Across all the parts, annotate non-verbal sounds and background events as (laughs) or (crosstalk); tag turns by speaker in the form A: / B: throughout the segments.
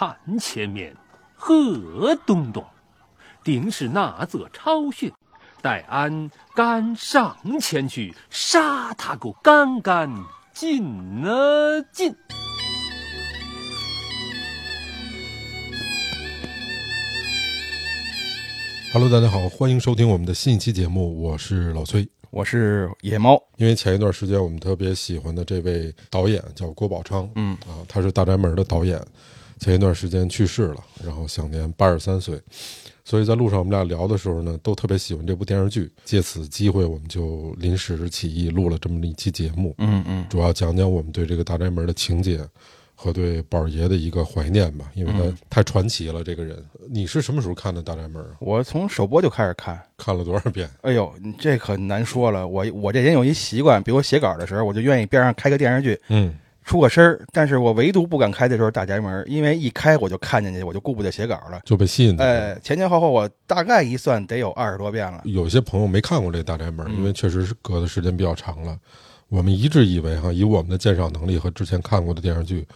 A: 看前面，何东东，定是那则超穴。待俺赶上前去，杀他个干干净啊净
B: ！Hello，大家好，欢迎收听我们的新一期节目，我是老崔。
C: 我是野猫，
B: 因为前一段时间我们特别喜欢的这位导演叫郭宝昌，
C: 嗯
B: 啊，他是《大宅门》的导演，前一段时间去世了，然后享年八十三岁。所以在路上我们俩聊的时候呢，都特别喜欢这部电视剧。借此机会，我们就临时起意录了这么一期节目，
C: 嗯嗯，
B: 主要讲讲我们对这个《大宅门》的情节和对宝儿爷的一个怀念吧，因为他太传奇了。这个人，你是什么时候看的《大宅门》啊？
C: 我从首播就开始看。
B: 看了多少遍？
C: 哎呦，你这可难说了。我我这人有一习惯，比如我写稿的时候，我就愿意边上开个电视剧，
B: 嗯，
C: 出个声儿。但是我唯独不敢开的时候《大宅门》，因为一开我就看见去，我就顾不得写稿了。
B: 就被吸引住了。
C: 哎，前前后后我大概一算得有二十多遍了。
B: 有些朋友没看过这《大宅门》，
C: 嗯
B: 因为确实是隔的时间比较长了。我们一致以为哈，以我们的鉴赏能力和之前看过的电视剧，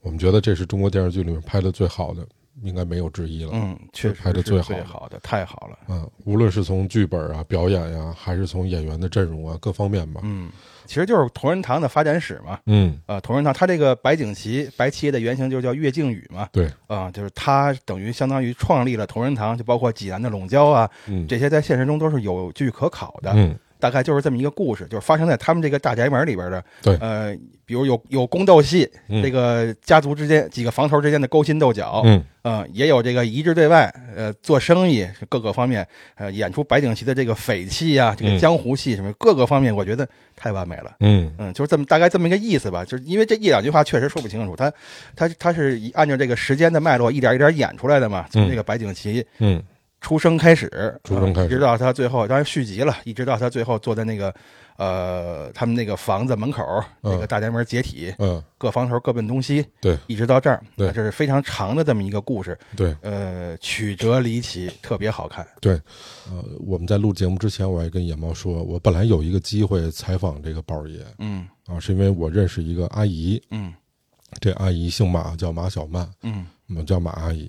B: 我们觉得这是中国电视剧里面拍的最好的，应该没有之一了。
C: 嗯，确实
B: 拍得
C: 是
B: 最好的
C: 最好的，太好了。
B: 嗯，无论是从剧本啊、表演呀、还是从演员的阵容啊各方面吧。
C: 嗯，其实就是同仁堂的发展史嘛。
B: 嗯，
C: 呃，同仁堂他这个白景琦，白七爷的原型就叫岳靖宇嘛。
B: 对，
C: 啊、就是他等于相当于创立了同仁堂，就包括济南的陇交啊，
B: 嗯
C: 这些在现实中都是有据可考的。
B: 嗯，
C: 大概就是这么一个故事，就是发生在他们这个大宅门里边的。
B: 对。
C: 呃，比如有有宫斗戏，
B: 嗯。
C: 这个家族之间几个房头之间的勾心斗角，
B: 嗯，
C: 呃，也有这个一致对外，呃，做生意各个方面，呃，演出白景琦的这个匪气啊，这个
B: 嗯。
C: 江湖戏什么各个方面，我觉得太完美了。
B: 嗯，
C: 嗯，就是这么大概这么一个意思吧，就是因为这一两句话确实说不清楚，他他他是按照这个时间的脉络一点一点演出来的嘛，从这个白景琦
B: 嗯，
C: 出生开始，
B: 出生开始。
C: 呃一直到他最后，当然续集了，一直到他最后坐在那个呃他们那个房子门口，那个大宅门解体，
B: 嗯，
C: 各房头各奔东西，
B: 对，
C: 一直到这儿，
B: 对。
C: 啊这是非常长的这么一个故事，
B: 对，
C: 呃，曲折离奇，特别好看，
B: 对。呃，我们在录节目之前，我还跟野猫说，我本来有一个机会采访这个宝爷。
C: 嗯。
B: 啊，是因为我认识一个阿姨，
C: 嗯。
B: 这阿姨姓马，叫马小曼。
C: 嗯。
B: 我们叫马阿姨。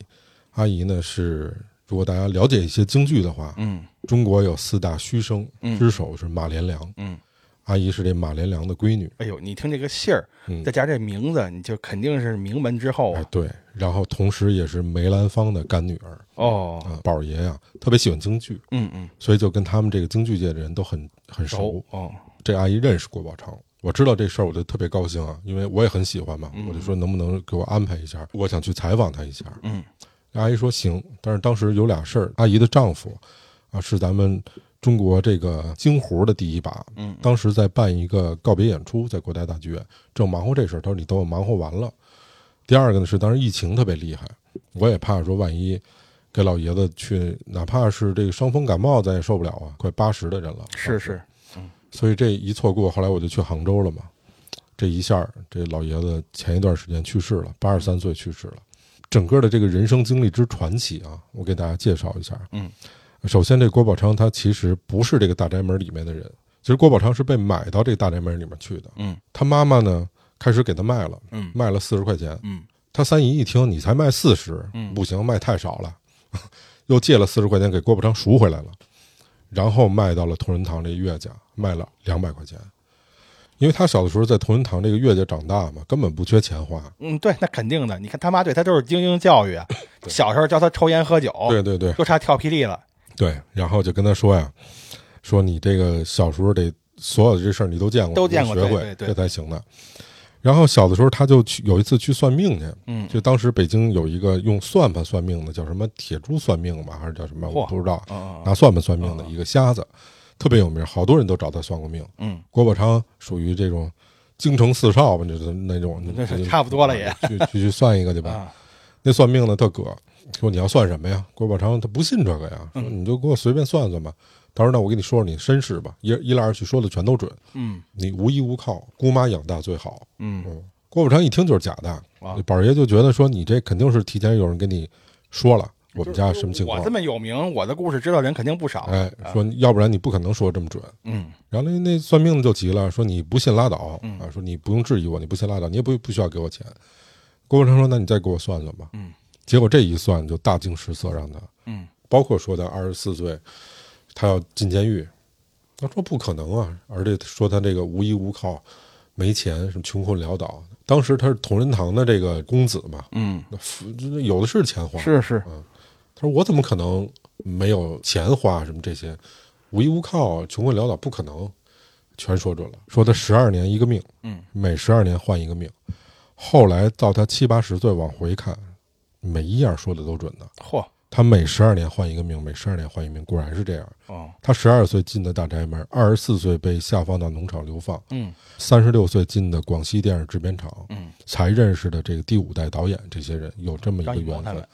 B: 阿姨呢是，如果大家了解一些京剧的话，
C: 嗯
B: 中国有四大须生，
C: 嗯
B: 之首是马连良。
C: 嗯，
B: 阿姨是这马连良的闺女。
C: 哎呦，你听这个姓儿，
B: 嗯
C: 再，加这名字，你就肯定是名门之后啊，，
B: 哎对，然后同时也是梅兰芳的干女儿。
C: 哦，
B: 啊，宝爷呀、特别喜欢京剧，
C: 嗯嗯，
B: 所以就跟他们这个京剧界的人都很很熟
C: 熟。哦，
B: 这阿姨认识郭宝昌，我知道这事儿，我就特别高兴啊，因为我也很喜欢嘛，
C: 嗯
B: 我就说能不能给我安排一下，我想去采访他一下。
C: 嗯
B: 阿姨说行，但是当时有俩事儿，阿姨的丈夫啊是咱们中国这个京胡的第一把，
C: 嗯
B: 当时在办一个告别演出，在国家大剧院，正忙活这事儿，他说你等我忙活完了。第二个呢是当时疫情特别厉害，我也怕说万一给老爷子去，哪怕是这个伤风感冒，咱也受不了啊，快八十的人了，
C: 是是，
B: 所以这一错过，后来我就去杭州了嘛。这一下，这老爷子前一段时间去世了，八十三岁去世了。整个的这个人生经历之传奇啊，我给大家介绍一下。
C: 嗯，
B: 首先这郭宝昌他其实不是这个大宅门里面的人，其实郭宝昌是被买到这个大宅门里面去的。
C: 嗯
B: 他妈妈呢开始给他卖了，
C: 嗯
B: 卖了四十块钱。
C: 嗯
B: 他三姨一听你才卖四十，
C: 嗯
B: 不行，卖太少了，(laughs) 又借了四十块钱给郭宝昌赎回来了，然后卖到了同仁堂这岳家，卖了两百块钱。因为他小的时候在同仁堂这个岳家长大嘛，根本不缺钱花。
C: 嗯，对，那肯定的。你看他妈对他都是精英教育啊，小时候教他抽烟喝酒，
B: 对对对
C: 就差跳霹雳了。
B: 对，然后就跟他说呀，说你这个小时候得所有的这事儿你都见过，
C: 都见过
B: 学会
C: 对对对
B: 这才行的。然后小的时候他就去有一次去算命去，
C: 嗯
B: 就当时北京有一个用算盘算命的，叫什么铁珠算命吧，还是叫什么我不知道，
C: 嗯
B: 拿算盘算命的一个瞎子，特别有名，好多人都找他算过命。
C: 嗯。
B: 郭宝昌属于这种京城四少吧，就是那种，(laughs)
C: 那是差不多了也。
B: 去去去算一个去吧。
C: 啊，
B: 那算命的特葛，说你要算什么呀？郭宝昌他不信这个呀，说
C: 嗯
B: 你就给我随便算算吧。他说那我给你说说你身世吧，一一来二去说的全都准，
C: 嗯。
B: 你无依无靠，姑妈养大最好。
C: 嗯。
B: 嗯，郭宝昌一听就是假的，
C: 啊
B: 宝爷就觉得说你这肯定是提前有人跟你说了我们家什么情况
C: 我这，么有名，我的故事知道人肯定不少。
B: 哎，说要不然你不可能说这么准。
C: 嗯
B: 然后那那算命的就急了，说你不信拉倒
C: 嗯
B: 啊，说你不用质疑我，你不信拉倒，你也不不需要给我钱。郭宝昌说：“那你再给我算算吧。”
C: 嗯，
B: 结果这一算就大惊失色，让他
C: 嗯
B: 包括说他二十四岁，他要进监狱，他说不可能啊，而且说他这个无依无靠，没钱，什么穷困潦倒。当时他是同仁堂的这个公子嘛，
C: 嗯，
B: 那有的是钱花。
C: 是是，
B: 他说我怎么可能没有钱花？什么这些，无依无靠，穷困潦倒，不可能，全说准了。说他十二年一个命，
C: 嗯，
B: 每十二年换一个命。后来到他七八十岁往回看，每一样说的都准的。
C: 嚯，
B: 他每十二年换一个命，每十二年换一命，果然是这样。
C: 哦，
B: 他十二岁进的大宅门，二十四岁被下放到农场流放，
C: 嗯
B: 三十六岁进的广西电视制片厂，
C: 嗯，
B: 才认识的这个第五代导演，这些人有这么一个缘分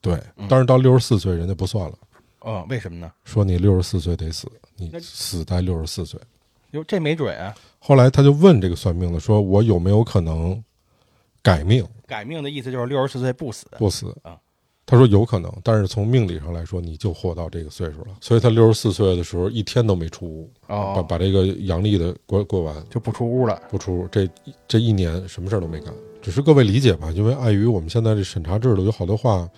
B: 对，但是到六十四岁人家不算了，
C: 哦，为什么呢？
B: 说你六十四岁得死，你死在六十四岁。
C: 哟，这没准啊，
B: 后来他就问这个算命的，说我有没有可能改命
C: 改命的意思就是六十四岁不死。
B: 不死
C: 啊？
B: 他说有可能，但是从命理上来说，你就活到这个岁数了。所以他六十四岁的时候，一天都没出屋，把
C: 哦，
B: 把这个阳历的过过完，
C: 就不出屋了。
B: 不出屋。这这一年什么事儿都没干。只是各位理解吧，因为碍于我们现在这审查制度，有好多话，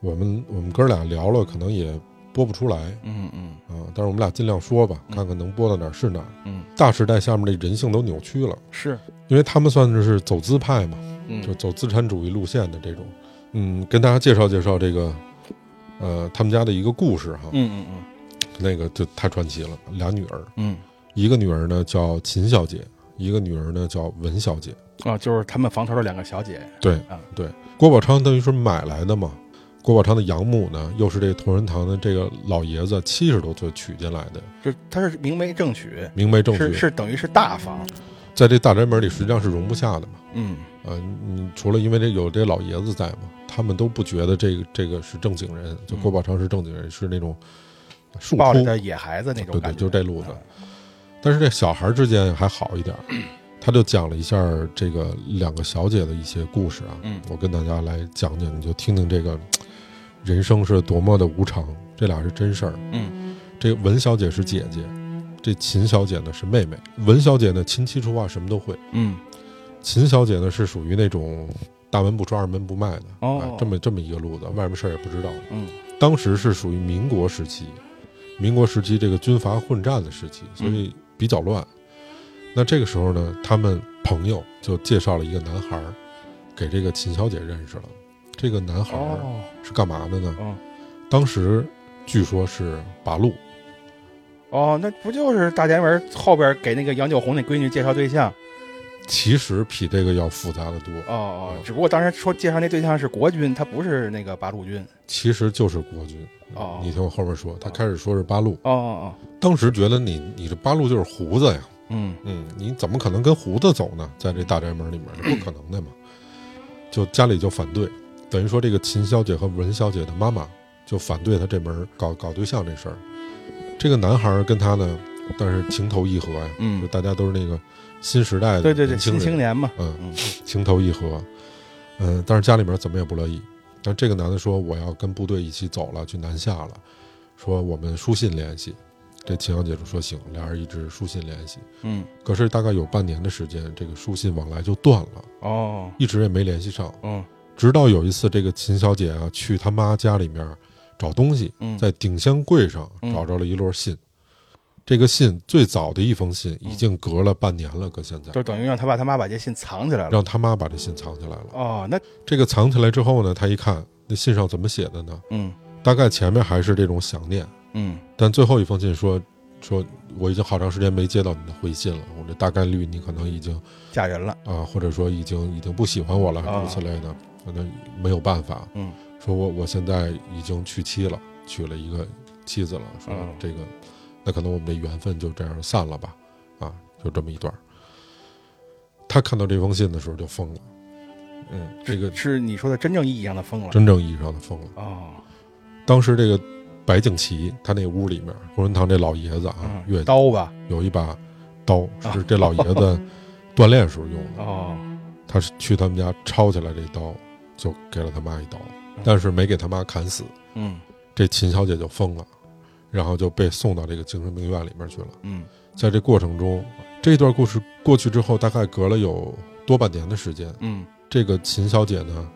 B: 我们我们哥俩聊了，可能也播不出来
C: 嗯嗯
B: 啊。但是我们俩尽量说吧，看看能播到哪儿是哪儿。
C: 嗯，
B: 大时代下面这人性都扭曲了，
C: 是，
B: 因为他们算是走资派嘛，
C: 嗯
B: 就走资产主义路线的这种。嗯，跟大家介绍介绍这个，呃，他们家的一个故事哈。
C: 嗯嗯嗯
B: 那个就太传奇了，俩女儿，
C: 嗯，
B: 一个女儿呢叫秦小姐，一个女儿呢叫文小姐。
C: 啊，就是他们房头的两个小姐。
B: 对
C: 啊
B: 对，郭宝昌等于是买来的嘛。郭宝昌的养母呢，又是这同仁堂的这个老爷子七十多岁娶进来的，
C: 就他是明媒正娶，
B: 明媒正娶，
C: 是等于是大房。
B: 在这大宅门里实际上是容不下的嘛。
C: 嗯。
B: 呃，你除了因为这有这老爷子在嘛，他们都不觉得这个这个是正经人，就
C: 嗯。
B: 郭宝昌是正经人，是那种树
C: 抱着，的野孩子那种
B: 对对就这路子。
C: 啊
B: 但是这小孩之间还好一点儿，(clears throat) 他就讲了一下这个两个小姐的一些故事啊，
C: 嗯。
B: 我跟大家来讲讲，你就听听这个人生是多么的无常，这俩是真事儿。
C: 嗯
B: 这个文小姐是姐姐，这秦小姐呢是妹妹。文小姐呢琴棋书画什么都会，
C: 嗯
B: 秦小姐呢是属于那种大门不出二门不迈的，
C: 哦
B: 哎这么这么一个路子，外面事儿也不知道。
C: 嗯
B: 当时是属于民国时期，民国时期这个军阀混战的时期，所以比较乱。那这个时候呢，他们朋友就介绍了一个男孩儿给这个秦小姐认识了。这个男孩是干嘛的呢？
C: 哦
B: 当时据说是八路，
C: 哦，那不就是大宅门后边给那个杨九红那闺女介绍对象？
B: 其实比这个要复杂的多。
C: 哦哦，只不过当时说介绍那对象是国军，他不是那个八路军。
B: 其实就是国军。
C: 哦
B: 你听我后面说，他开始说是八路，
C: 哦哦哦
B: 当时觉得你你这八路就是胡子呀，
C: 嗯
B: 嗯，你怎么可能跟胡子走呢？在这大宅门里面，不可能的嘛。就家里就反对，等于说这个秦小姐和文小姐的妈妈就反对他这门搞搞对象这事儿。这个男孩儿跟他呢，但是情投意合呀，
C: 嗯
B: 就大家都是那个新时代的
C: 对对对，新青年嘛。
B: 嗯，
C: 嗯
B: 情投意合，嗯，但是家里面怎么也不乐意。但这个男的说我要跟部队一起走了，去南下了，说我们书信联系。这秦小姐就说行，俩人一直书信联系。
C: 嗯
B: 可是大概有半年的时间，这个书信往来就断了，
C: 哦
B: 一直也没联系上。
C: 嗯
B: 直到有一次，这个秦小姐啊去他妈家里面找东西，
C: 嗯
B: 在顶箱柜上
C: 嗯
B: 找着了一摞信。这个信最早的一封信已经隔了半年了，搁现在
C: 就等于让他爸他妈把这信藏起来了。
B: 让他妈把这信藏起来了。
C: 哦，那
B: 这个藏起来之后呢，他一看那信上怎么写的呢？
C: 嗯
B: 大概前面还是这种想念，
C: 嗯
B: 但最后一封信说说我已经好长时间没接到你的回信了，我这大概率你可能已经
C: 嫁人了。
B: 啊，或者说已经已经不喜欢我了，诸
C: 啊
B: 如此类的，可能没有办法。
C: 嗯
B: 说我我现在已经娶妻了，娶了一个妻子了，说
C: 嗯
B: 这个，那可能我们的缘分就这样散了吧，啊，就这么一段。他看到这封信的时候就疯了，嗯，这个
C: 是你说的真正意义上的疯了。
B: 真正意义上的疯了。
C: 哦，
B: 当时这个白景琦他那屋里面，同仁堂这老爷子啊，
C: 嗯，
B: 岳
C: 刀吧。
B: 有一把刀，
C: 啊
B: 是这老爷子 (laughs) 锻炼时候用的。
C: 哦，
B: 他是去他们家抄起来这刀，就给了他妈一刀，但是没给他妈砍死。
C: 嗯
B: 这秦小姐就疯了，然后就被送到这个精神病院里面去了。
C: 嗯
B: 在这过程中，这段故事过去之后，大概隔了有多半年的时间，
C: 嗯
B: 这个秦小姐呢，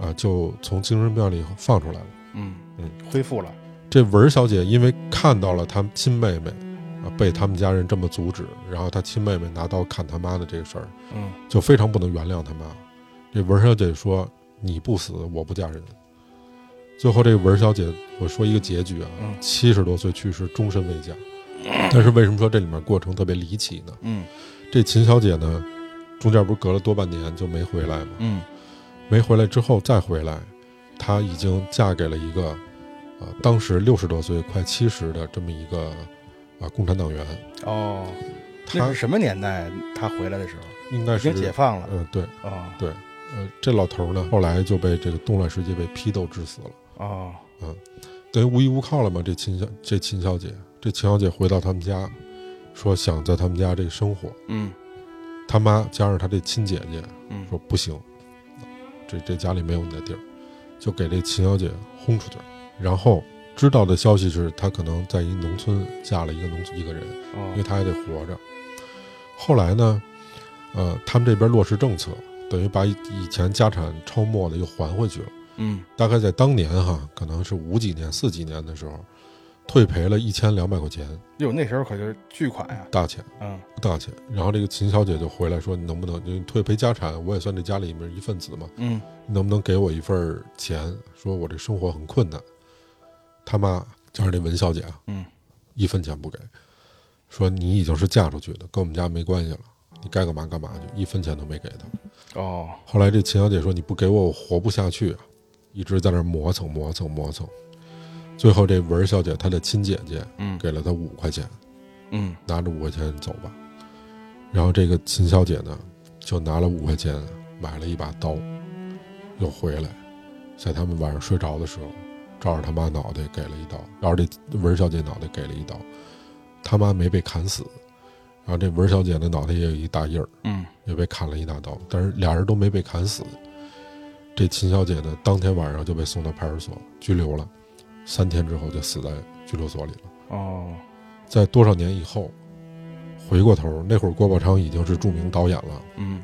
B: 啊，就从精神病院里放出来了。
C: 嗯
B: 嗯，
C: 恢复了。
B: 这文小姐因为看到了她亲妹妹啊被他们家人这么阻止，然后她亲妹妹拿刀砍他妈的这个事儿，
C: 嗯
B: 就非常不能原谅他妈。这文小姐说：“你不死，我不嫁人。”最后，这个文小姐，我说一个结局啊
C: 嗯，
B: 七十多岁去世，终身未嫁。但是为什么说这里面过程特别离奇呢？
C: 嗯
B: 这秦小姐呢，中间不是隔了多半年就没回来吗？
C: 嗯
B: 没回来之后再回来，她已经嫁给了一个，啊，当时六十多岁、快七十的这么一个啊共产党员。
C: 哦，那是什么年代？她回来的时候
B: 应该是
C: 经解放了。
B: 嗯、对，
C: 哦
B: 呃，这老头儿呢，后来就被这个动乱时期被批斗致死了，
C: 哦，
B: 等于无依无靠了嘛。这秦小这秦小姐，这秦小姐回到他们家，说想在他们家这个生活，
C: 嗯
B: 他妈加上他这亲姐姐
C: 嗯
B: 说不行，这这家里没有你的地儿，就给这秦小姐轰出去了。然后知道的消息是，她可能在一农村嫁了一个农村一个人，因为
C: 哦
B: 她还得活着。后来呢，呃，他们这边落实政策，等于把以以前家产超没的又还回去了。
C: 嗯
B: 大概在当年哈，可能是五几年、四几年的时候，退赔了一千两百块钱，
C: 哟，那时候可就是巨款呀。
B: 大钱
C: 嗯
B: 大钱。然后这个秦小姐就回来说：“你能不能就退赔家产？我也算这家里面一份子嘛，
C: 嗯
B: 你能不能给我一份钱？说我这生活很困难。”他妈加上这文小姐啊，
C: 嗯
B: 一分钱不给，说你已经是嫁出去的，跟我们家没关系了，你该干嘛干嘛去，一分钱都没给他。
C: 哦
B: 后来这秦小姐说：“你不给我，我活不下去啊！”一直在那儿磨蹭磨蹭磨蹭，最后这文小姐她的亲姐姐
C: 嗯
B: 给了她五块钱，
C: 嗯
B: 拿着五块钱走吧。然后这个秦小姐呢，就拿了五块钱买了一把刀，又回来，在他们晚上睡着的时候，照着他妈脑袋给了一刀，照着这文小姐脑袋给了一刀，他妈没被砍死，然后这文小姐的脑袋也有一大印儿，
C: 嗯
B: 也被砍了一大刀，但是俩人都没被砍死。这秦小姐呢，当天晚上就被送到派出所拘留了，三天之后就死在拘留所里了。
C: 哦
B: 在多少年以后，回过头，那会儿郭宝昌已经是著名导演了，
C: 嗯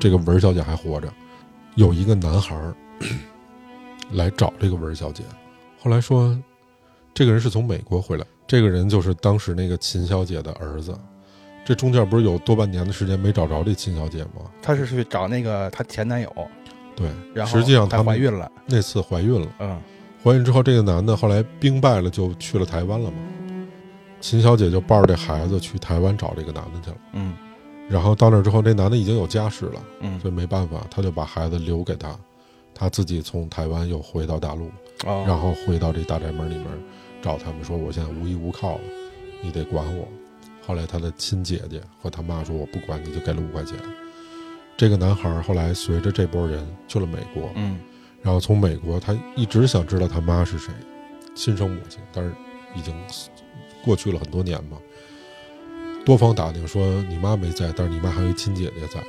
B: 这个文小姐还活着。有一个男孩儿来找这个文小姐，后来说，这个人是从美国回来，这个人就是当时那个秦小姐的儿子。这中间不是有多半年的时间没找着这秦小姐吗？
C: 她是去找那个她前男友，
B: 对，
C: 然后
B: 实际上
C: 她怀孕了。
B: 那次怀孕了，
C: 嗯
B: 怀孕之后，这个男的后来兵败了，就去了台湾了嘛。秦小姐就抱着这孩子去台湾找这个男的去了。
C: 嗯
B: 然后到那之后，这男的已经有家室了，
C: 嗯
B: 所以没办法，他就把孩子留给他，他自己从台湾又回到大陆，
C: 哦，
B: 然后回到这大宅门里面找他们说：“我现在无依无靠了，你得管我。”后来他的亲姐姐和他妈说：“我不管你，就给了五块钱。”这个男孩后来随着这波人去了美国，
C: 嗯
B: 然后从美国，他一直想知道他妈是谁，亲生母亲，但是已经过去了很多年嘛。多方打听说你妈没在，但是你妈还有一亲姐姐在，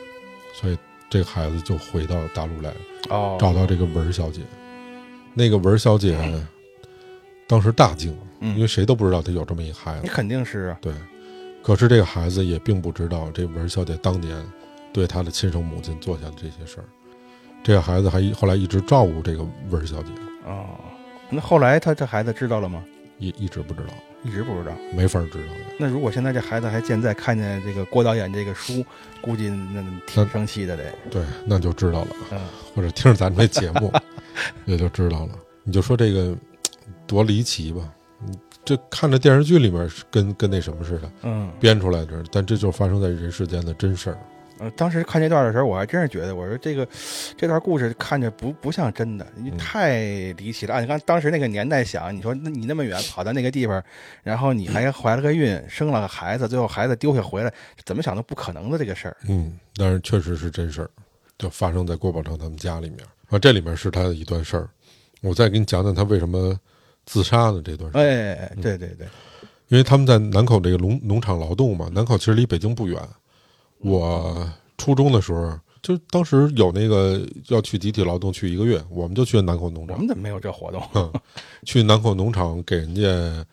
B: 所以这个孩子就回到大陆来，
C: 哦，
B: 找到这个文小姐。那个文小姐当时大惊，因为
C: 嗯，
B: 谁都不知道她有这么一孩子。
C: 你肯定是啊。
B: 对，可是这个孩子也并不知道这文儿小姐当年对她的亲生母亲做下的这些事儿。这个孩子还一后来一直照顾这个文小姐。
C: 哦，那后来他这孩子知道了吗？
B: 一一直不知道，
C: 一直不知道。
B: 没法知道。
C: 那如果现在这孩子还健在，看见这个郭导演这个书，估计那挺生气的得。
B: 对，那就知道了，
C: 嗯 (laughs)
B: 或者听着咱这节目，(laughs) 也就知道了。你就说这个多离奇吧，你这看着电视剧里面是跟跟那什么似的
C: 嗯
B: 编出来的，但这就发生在人世间的真事儿。
C: 嗯，当时看这段的时候，我还真是觉得，我说这个这段故事看着不不像真的，太离奇了。按刚当时那个年代想，你说那你那么远跑到那个地方，然后你还怀了个孕，生了个孩子，最后孩子丢下回来，怎么想都不可能的这个事儿。
B: 嗯，但是确实是真事儿，就发生在郭宝成他们家里面啊。这里面是他的一段事儿，我再给你讲讲他为什么自杀的这段事儿。
C: 哎，对对对，
B: 因为他们在南口这个农农场劳动嘛，南口其实离北京不远。我初中的时候，就当时有那个要去集体劳动，去一个月，我们就去南口农场
C: 我们，怎么没有这活动？
B: 嗯，去南口农场给人家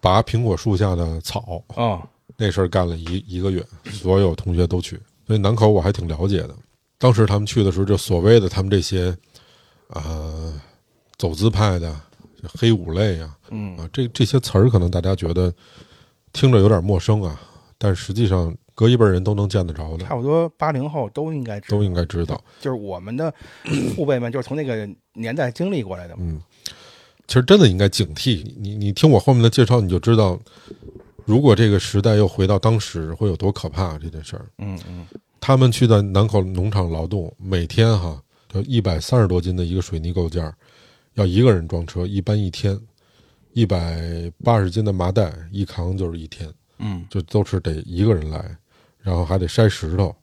B: 拔苹果树下的草，
C: 哦，
B: 那事儿干了一一个月，所有同学都去，所以南口我还挺了解的。当时他们去的时候，就所谓的他们这些啊，走资派的、黑五类啊，
C: 嗯
B: 啊，这这些词儿可能大家觉得听着有点陌生啊，但实际上隔一辈人都能见得着的，
C: 差不多八零后都应该知道
B: 都，应该知道。
C: 就是我们的 (clears throat) 父辈们就是从那个年代经历过来的嘛。
B: 嗯，其实真的应该警惕你。你你听我后面的介绍，你就知道，如果这个时代又回到当时，会有多可怕这件事儿。
C: 嗯嗯
B: 他们去在南口农场劳动，每天哈就一百三十多斤的一个水泥构件儿，要一个人装车，一般一天；一百八十斤的麻袋，一扛就是一天，
C: 嗯
B: 就都是得一个人来，然后还得筛石头。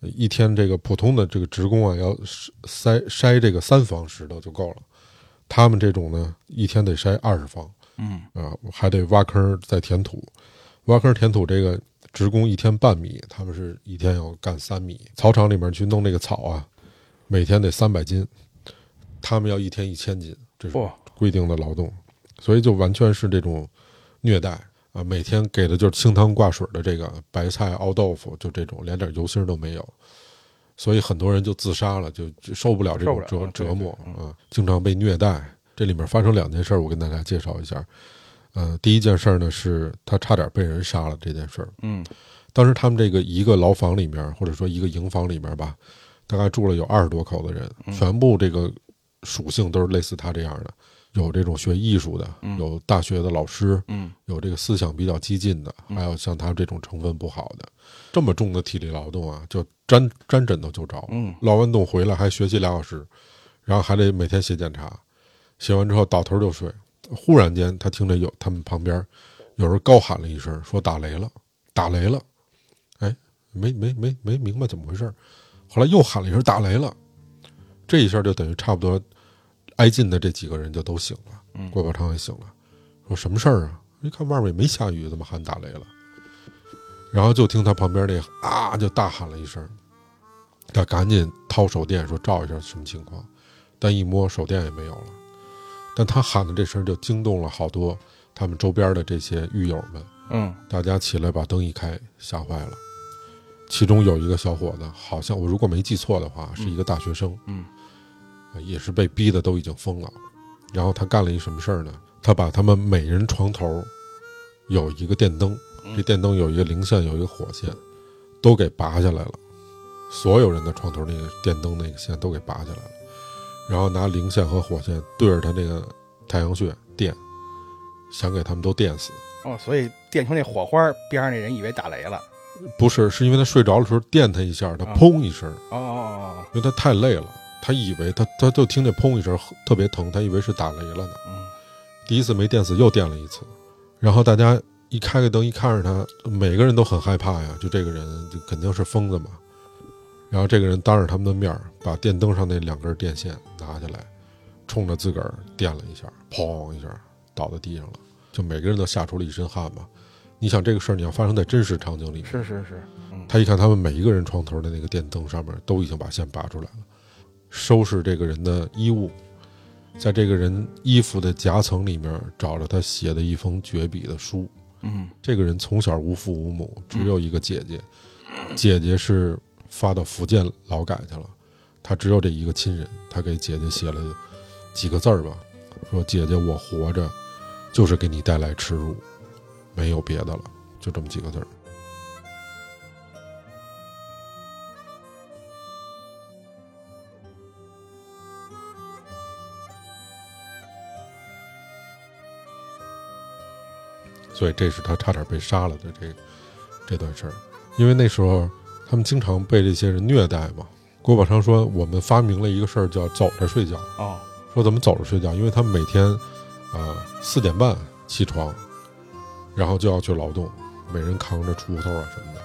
B: 一天这个普通的这个职工啊，要筛筛这个三方石头就够了，他们这种呢，一天得筛二十方
C: 嗯
B: 啊，还得挖坑再填土，挖坑填土这个职工一天半米，他们是一天要干三米。草场里面去弄那个草啊，每天得三百斤，他们要一天一千斤，这是规定的劳动，所以就完全是这种虐待啊！每天给的就是清汤挂水的这个白菜熬豆腐，就这种连点油星都没有，所以很多人就自杀了，就就受不了这种折折磨啊，经常被虐待。这里面发生两件事儿，我跟大家介绍一下。呃，第一件事儿呢是他差点被人杀了这件事儿。
C: 嗯
B: 当时他们这个一个牢房里面，或者说一个营房里面吧，大概住了有二十多口的人，全部这个属性都是类似他这样的，有这种学艺术的，有大学的老师，
C: 嗯。
B: 有这个思想比较激进的，还有像他这种成分不好的，这么重的体力劳动啊，就沾沾枕头就着。
C: 嗯。
B: 劳完动回来还学习俩小时，然后还得每天写检查，写完之后倒头就睡。忽然间，他听着有他们旁边有人高喊了一声，说打雷了，打雷了。哎，没没没没明白怎么回事儿，后来又喊了一声打雷了，这一下就等于差不多挨近的这几个人就都醒了。
C: 嗯
B: 郭宝昌也醒了，说什么事儿啊？一看外面也没下雨，怎么喊打雷了？然后就听他旁边那个啊，就大喊了一声，他赶紧掏手电说照一下什么情况，但一摸手电也没有了。但他喊的这声就惊动了好多他们周边的这些狱友们，
C: 嗯
B: 大家起来把灯一开，吓坏了。其中有一个小伙子，好像我如果没记错的话，是一个大学生，
C: 嗯
B: 呃也是被逼的都已经疯了。然后他干了一什么事儿呢？他把他们每人床头有一个电灯，
C: 嗯
B: 这电灯有一个零线，有一个火线，都给拔下来了。所有人的床头那个电灯那个线都给拔下来了，然后拿零线和火线对着他那个太阳穴电，想给他们都电死。
C: 哦，所以电出那火花，边上那人以为打雷了。
B: 不是，是因为他睡着的时候电他一下，他
C: 啊
B: 砰一声，
C: 哦哦哦，
B: 因为他太累了，他以为他他就听见砰一声，特别疼，他以为是打雷了呢。
C: 嗯
B: 第一次没电死，又电了一次，然后大家一开个灯，一看着他，每个人都很害怕呀，就这个人就肯定是疯子嘛。然后这个人当着他们的面儿，把电灯上那两根电线拿下来，冲着自个儿电了一下，砰一下倒在地上了，就每个人都吓出了一身汗嘛。你想这个事儿，你要发生在真实场景里，
C: 是是是，嗯
B: 他一看他们每一个人床头的那个电灯上面都已经把线拔出来了，收拾这个人的衣物，在这个人衣服的夹层里面找着他写的一封绝笔的书。
C: 嗯
B: 这个人从小无父无母，只有一个姐姐，姐姐是发到福建劳改去了，他只有这一个亲人，他给姐姐写了几个字儿吧，说姐姐我活着就是给你带来耻辱，没有别的了，就这么几个字儿。所以这是他差点被杀了的这这段事儿，因为那时候他们经常被这些人虐待嘛。郭宝昌说，我们发明了一个事儿叫走着睡觉，
C: 哦。
B: 说怎么走着睡觉，因为他们每天啊四点半起床，然后就要去劳动，每人扛着锄头啊什么的，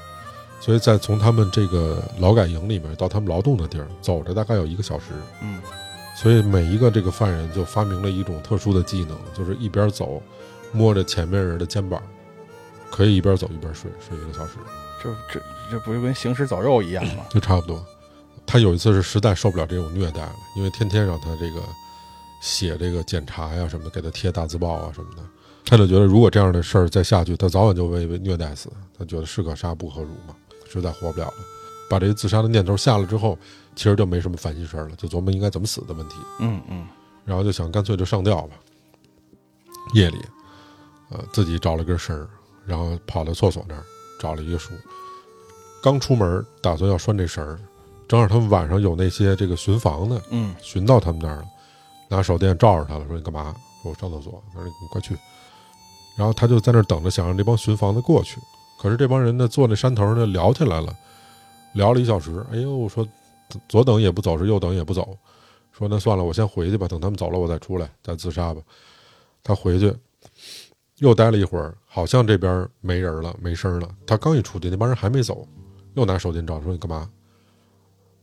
B: 所以在从他们这个劳改营里面到他们劳动的地儿走着大概有一个小时，
C: 嗯。
B: 所以每一个这个犯人就发明了一种特殊的技能，就是一边走，摸着前面人的肩膀，可以一边走一边睡，睡一个小时，
C: 这这这不是跟行尸走肉一样吗？
B: 就差不多。他有一次是实在受不了这种虐待了，因为天天让他这个写这个检查呀什么的，给他贴大字报啊什么的，他就觉得如果这样的事儿再下去，他早晚就被被虐待死。他觉得士可杀不可辱嘛，实在活不了了。把这个自杀的念头下了之后，其实就没什么烦心事儿了，就琢磨应该怎么死的问题。
C: 嗯嗯
B: 然后就想干脆就上吊吧。夜里，呃，自己找了根绳儿，然后跑到厕所那儿找了一个树，刚出门打算要拴这绳儿，正好他们晚上有那些这个巡防的
C: 嗯
B: 巡到他们那儿了，拿手电照着他了，说你干嘛？说我上厕所。他说你快去。然后他就在那儿等着，想让这帮巡防的过去。可是这帮人呢，坐那山头呢聊起来了，聊了一小时。哎呦，我说左等也不走，是右等也不走。说那算了，我先回去吧，等他们走了我再出来，再自杀吧。他回去又待了一会儿，好像这边没人了，没声了。他刚一出去，那帮人还没走，又拿手电照，说你干嘛？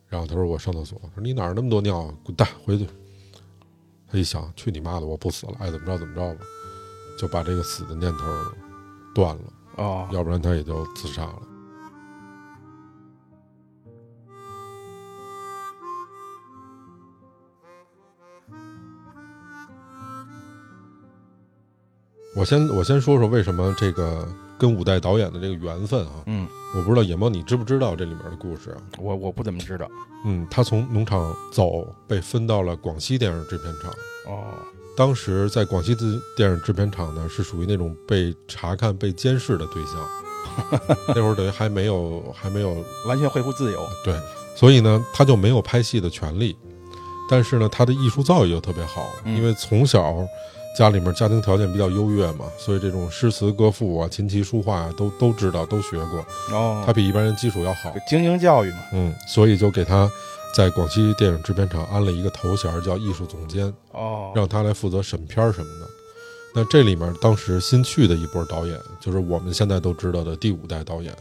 B: 然后他说我上厕所。说你哪那么多尿啊？滚蛋，回去。他一想，去你妈的，我不死了，爱怎么着怎么着吧，就把这个死的念头断了，
C: 哦，
B: 要不然他也就自杀了。我先我先说说为什么这个跟五代导演的这个缘分啊，
C: 嗯，
B: 我不知道野猫你知不知道这里面的故事啊？
C: 我我不怎么知道。
B: 嗯，他从农场走，被分到了广西电影制片厂。
C: 哦，
B: 当时在广西的电影制片厂呢，是属于那种被查看、被监视的对象。(laughs) 那会儿等于还没有还没有
C: 完全恢复自由。
B: 对，所以呢，他就没有拍戏的权利。但是呢，他的艺术造诣又特别好，
C: 嗯
B: 因为从小家里面家庭条件比较优越嘛，所以这种诗词歌赋啊、琴棋书画啊，都都知道，都学过。
C: 哦，
B: 他比一般人基础要好。
C: 精英教育嘛。
B: 嗯，所以就给他在广西电影制片厂安了一个头衔，叫艺术总监。
C: 哦，
B: 让他来负责审片什么的。那这里面当时新去的一波导演，就是我们现在都知道的第五代导演。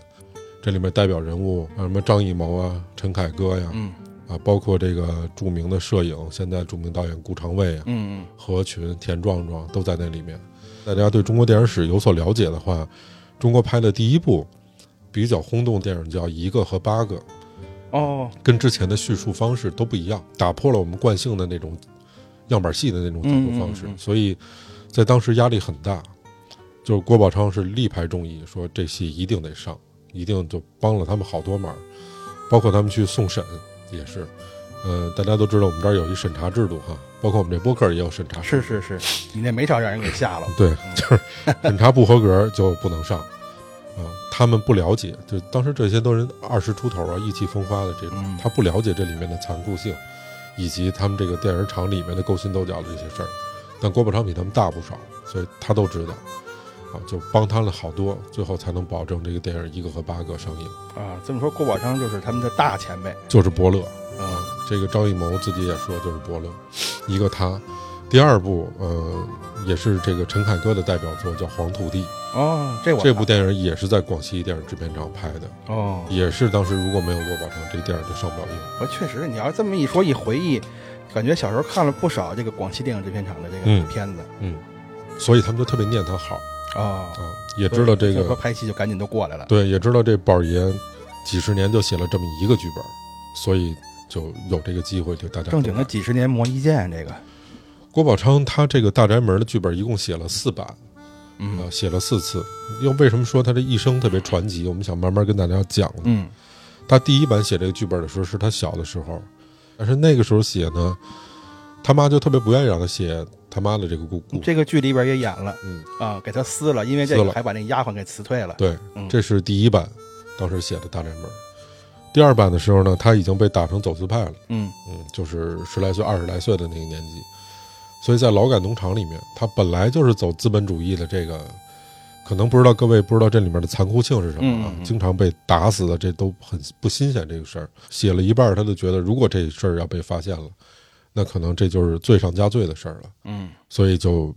B: 这里面代表人物啊，什么张艺谋啊、陈凯歌呀，
C: 嗯
B: 啊，包括这个著名的摄影，现在著名导演顾长卫啊、
C: 嗯嗯，
B: 何群、田壮壮都在那里面。大家对中国电影史有所了解的话，中国拍的第一部比较轰动电影叫《一个和八个》，
C: 哦，
B: 跟之前的叙述方式都不一样，打破了我们惯性的那种样板戏的那种讲述方式，
C: 嗯嗯嗯
B: 所以在当时压力很大。就是郭宝昌是力排众议，说这戏一定得上，一定就帮了他们好多忙，包括他们去送审也是。呃，大家都知道我们这儿有一审查制度哈，包括我们这播客也有审查制度。
C: 是是是，你那没少让人给下了。
B: 对，就是审查不合格就不能上啊。他们不了解，就当时这些都人二十出头啊，意气风发的这种，
C: 嗯
B: 他不了解这里面的残酷性，以及他们这个电影厂里面的勾心斗角的这些事儿。但郭宝昌比他们大不少，所以他都知道啊，就帮他了好多，最后才能保证这个电影一个和八个上映。
C: 啊，这么说郭宝昌就是他们的大前辈。
B: 就是伯乐，
C: 啊
B: 这个张艺谋自己也说就是伯乐，一个他。第二部，呃，也是这个陈凯歌的代表作，叫《黄土地》。
C: 哦，这我
B: 这部电影也是在广西电影制片厂拍的，
C: 哦，
B: 也是当时如果没有郭宝昌，这个电影就上不了映。
C: 我确实，你要这么一说一回忆，感觉小时候看了不少这个广西电影制片厂的这
B: 嗯
C: 个片子。
B: 嗯，所以他们就特别念他好
C: 哦，
B: 啊，也知道这个，
C: 拍戏就赶紧都过来了。
B: 对，也知道这宝爷几十年就写了这么一个剧本，所以就有这个机会，就大家
C: 正经的几十年磨一剑，这个，
B: 郭宝昌他这个大宅门的剧本一共写了四版，
C: 嗯
B: 啊，写了四次。又为什么说他这一生特别传奇？我们想慢慢跟大家讲呢。
C: 嗯
B: 他第一版写这个剧本的时候是他小的时候，但是那个时候写呢，他妈就特别不愿意让他写他妈的这个故故。
C: 这个剧里边也演了
B: 嗯，
C: 啊，给他撕了，因为这个还把那丫鬟给辞退了。
B: 对，
C: 嗯
B: 这是第一版，当时写的大宅门。第二版的时候呢，他已经被打成走资派了，
C: 嗯
B: 嗯，就是十来岁、二十来岁的那个年纪，所以在劳改农场里面，他本来就是走资本主义的这个，可能不知道各位不知道这里面的残酷性是什么啊？
C: 嗯嗯嗯
B: 经常被打死的，这都很不新鲜。这个事儿写了一半，他就觉得如果这事儿要被发现了，那可能这就是罪上加罪的事儿了，
C: 嗯
B: 所以就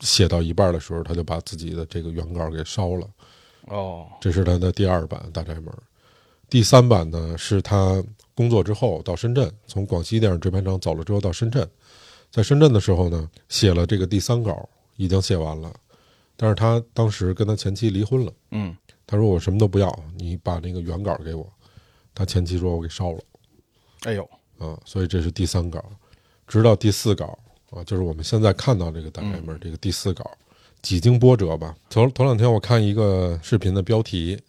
B: 写到一半的时候，他就把自己的这个原稿给烧了。
C: 哦
B: 这是他的第二版《大宅门》。第三版呢，是他工作之后到深圳，从广西电影制片厂走了之后到深圳，在深圳的时候呢，写了这个第三稿，已经写完了，但是他当时跟他前妻离婚了，
C: 嗯
B: 他说我什么都不要，你把那个原稿给我。他前妻说我给烧了
C: 哎呦
B: 啊，所以这是第三稿，直到第四稿啊，就是我们现在看到这个大宅门、这个第四稿，几经波折吧。头头两天我看一个视频的标题，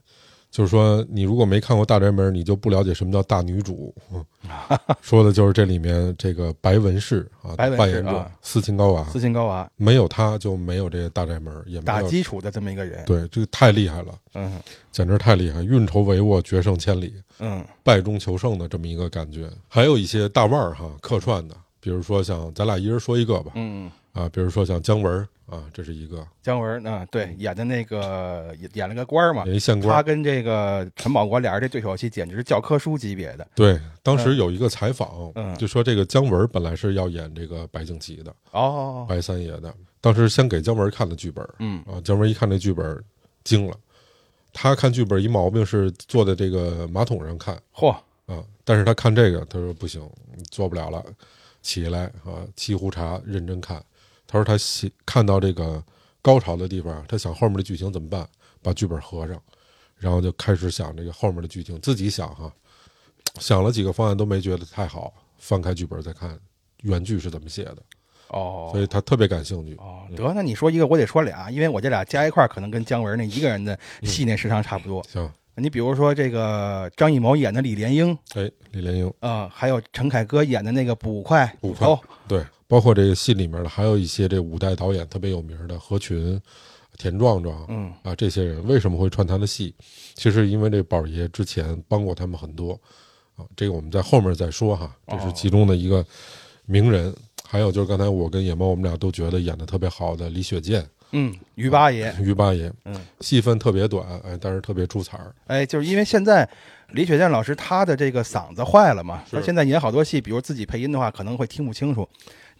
B: 就是说，你如果没看过《大宅门》，你就不了解什么叫大女主。嗯说的就是这里面这个白文氏啊，
C: 白
B: 扮演者
C: 啊
B: 斯琴高娃，
C: 斯琴高娃
B: 没有她就没有这个大宅门，也没
C: 打基础的这么一个人，
B: 对，这个太厉害了，
C: 嗯
B: 简直太厉害，运筹帷幄，决胜千里，
C: 嗯
B: 败中求胜的这么一个感觉。还有一些大腕儿哈客串的，比如说像咱俩一人说一个吧，
C: 嗯，
B: 啊，比如说像姜文啊，这是一个
C: 姜文啊，对，演的那个演演了个官儿嘛
B: 演，一县官。
C: 他跟这个陈宝国俩人这对手戏简直是教科书级别的。
B: 对，当时有一个采访，
C: 嗯
B: 就说这个姜文本来是要演这个白敬琦的，
C: 哦，
B: 白三爷的。当时先给姜文看的剧本，
C: 嗯
B: 啊，姜文一看这剧本惊了。他看剧本一毛病是坐在这个马桶上看
C: 嚯，
B: 啊，但是他看这个，他说不行，做不了了，起来啊，沏壶茶，认真看。他说他喜看到这个高潮的地方，他想后面的剧情怎么办，把剧本合上，然后就开始想这个后面的剧情，自己想哈，想了几个方案都没觉得太好，翻开剧本再看原剧是怎么写的，
C: 哦，
B: 所以他特别感兴趣。
C: 哦，得，那你说一个，我得说俩，因为我这俩加一块儿，可能跟姜文那一个人的戏那时长差不多。
B: 行，
C: 你比如说这个张艺谋演的李莲英，
B: 哎，李莲英，
C: 啊、还有陈凯歌演的那个捕快
B: 捕快
C: 头，
B: 对，包括这个戏里面的还有一些这五代导演特别有名的何群、田壮壮，
C: 嗯
B: 啊，这些人为什么会串他的戏？其实因为这宝爷之前帮过他们很多啊，这个我们在后面再说哈，这是
C: 哦
B: 其中的一个名人。还有就是刚才我跟野猫我们俩都觉得演的特别好的李雪健、
C: 嗯，于八爷，
B: 于八爷，
C: 嗯，
B: 戏份特别短，哎，但是特别出彩儿。
C: 哎，就是因为现在李雪健老师他的这个嗓子坏了嘛，他现在演好多戏，比如自己配音的话，可能会听不清楚。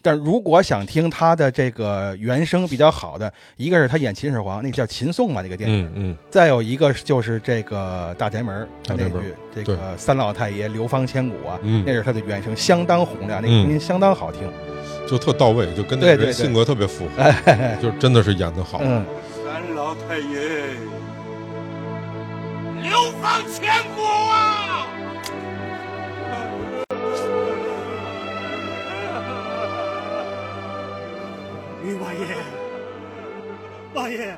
C: 但如果想听他的这个原声比较好的，一个是他演秦始皇，那个叫秦颂嘛，这个电影；
B: 嗯嗯，
C: 再有一个就是这个大宅门，他那句这个三老太爷流芳千古啊，
B: 嗯。
C: 那是他的原声，相当洪亮，那个声音相当好听。
B: 就特到位，就跟那个人性格特别符合，就真的是演的好。
C: 嗯，
D: 三老太爷流芳千古啊！(laughs)
E: 于八爷，八爷，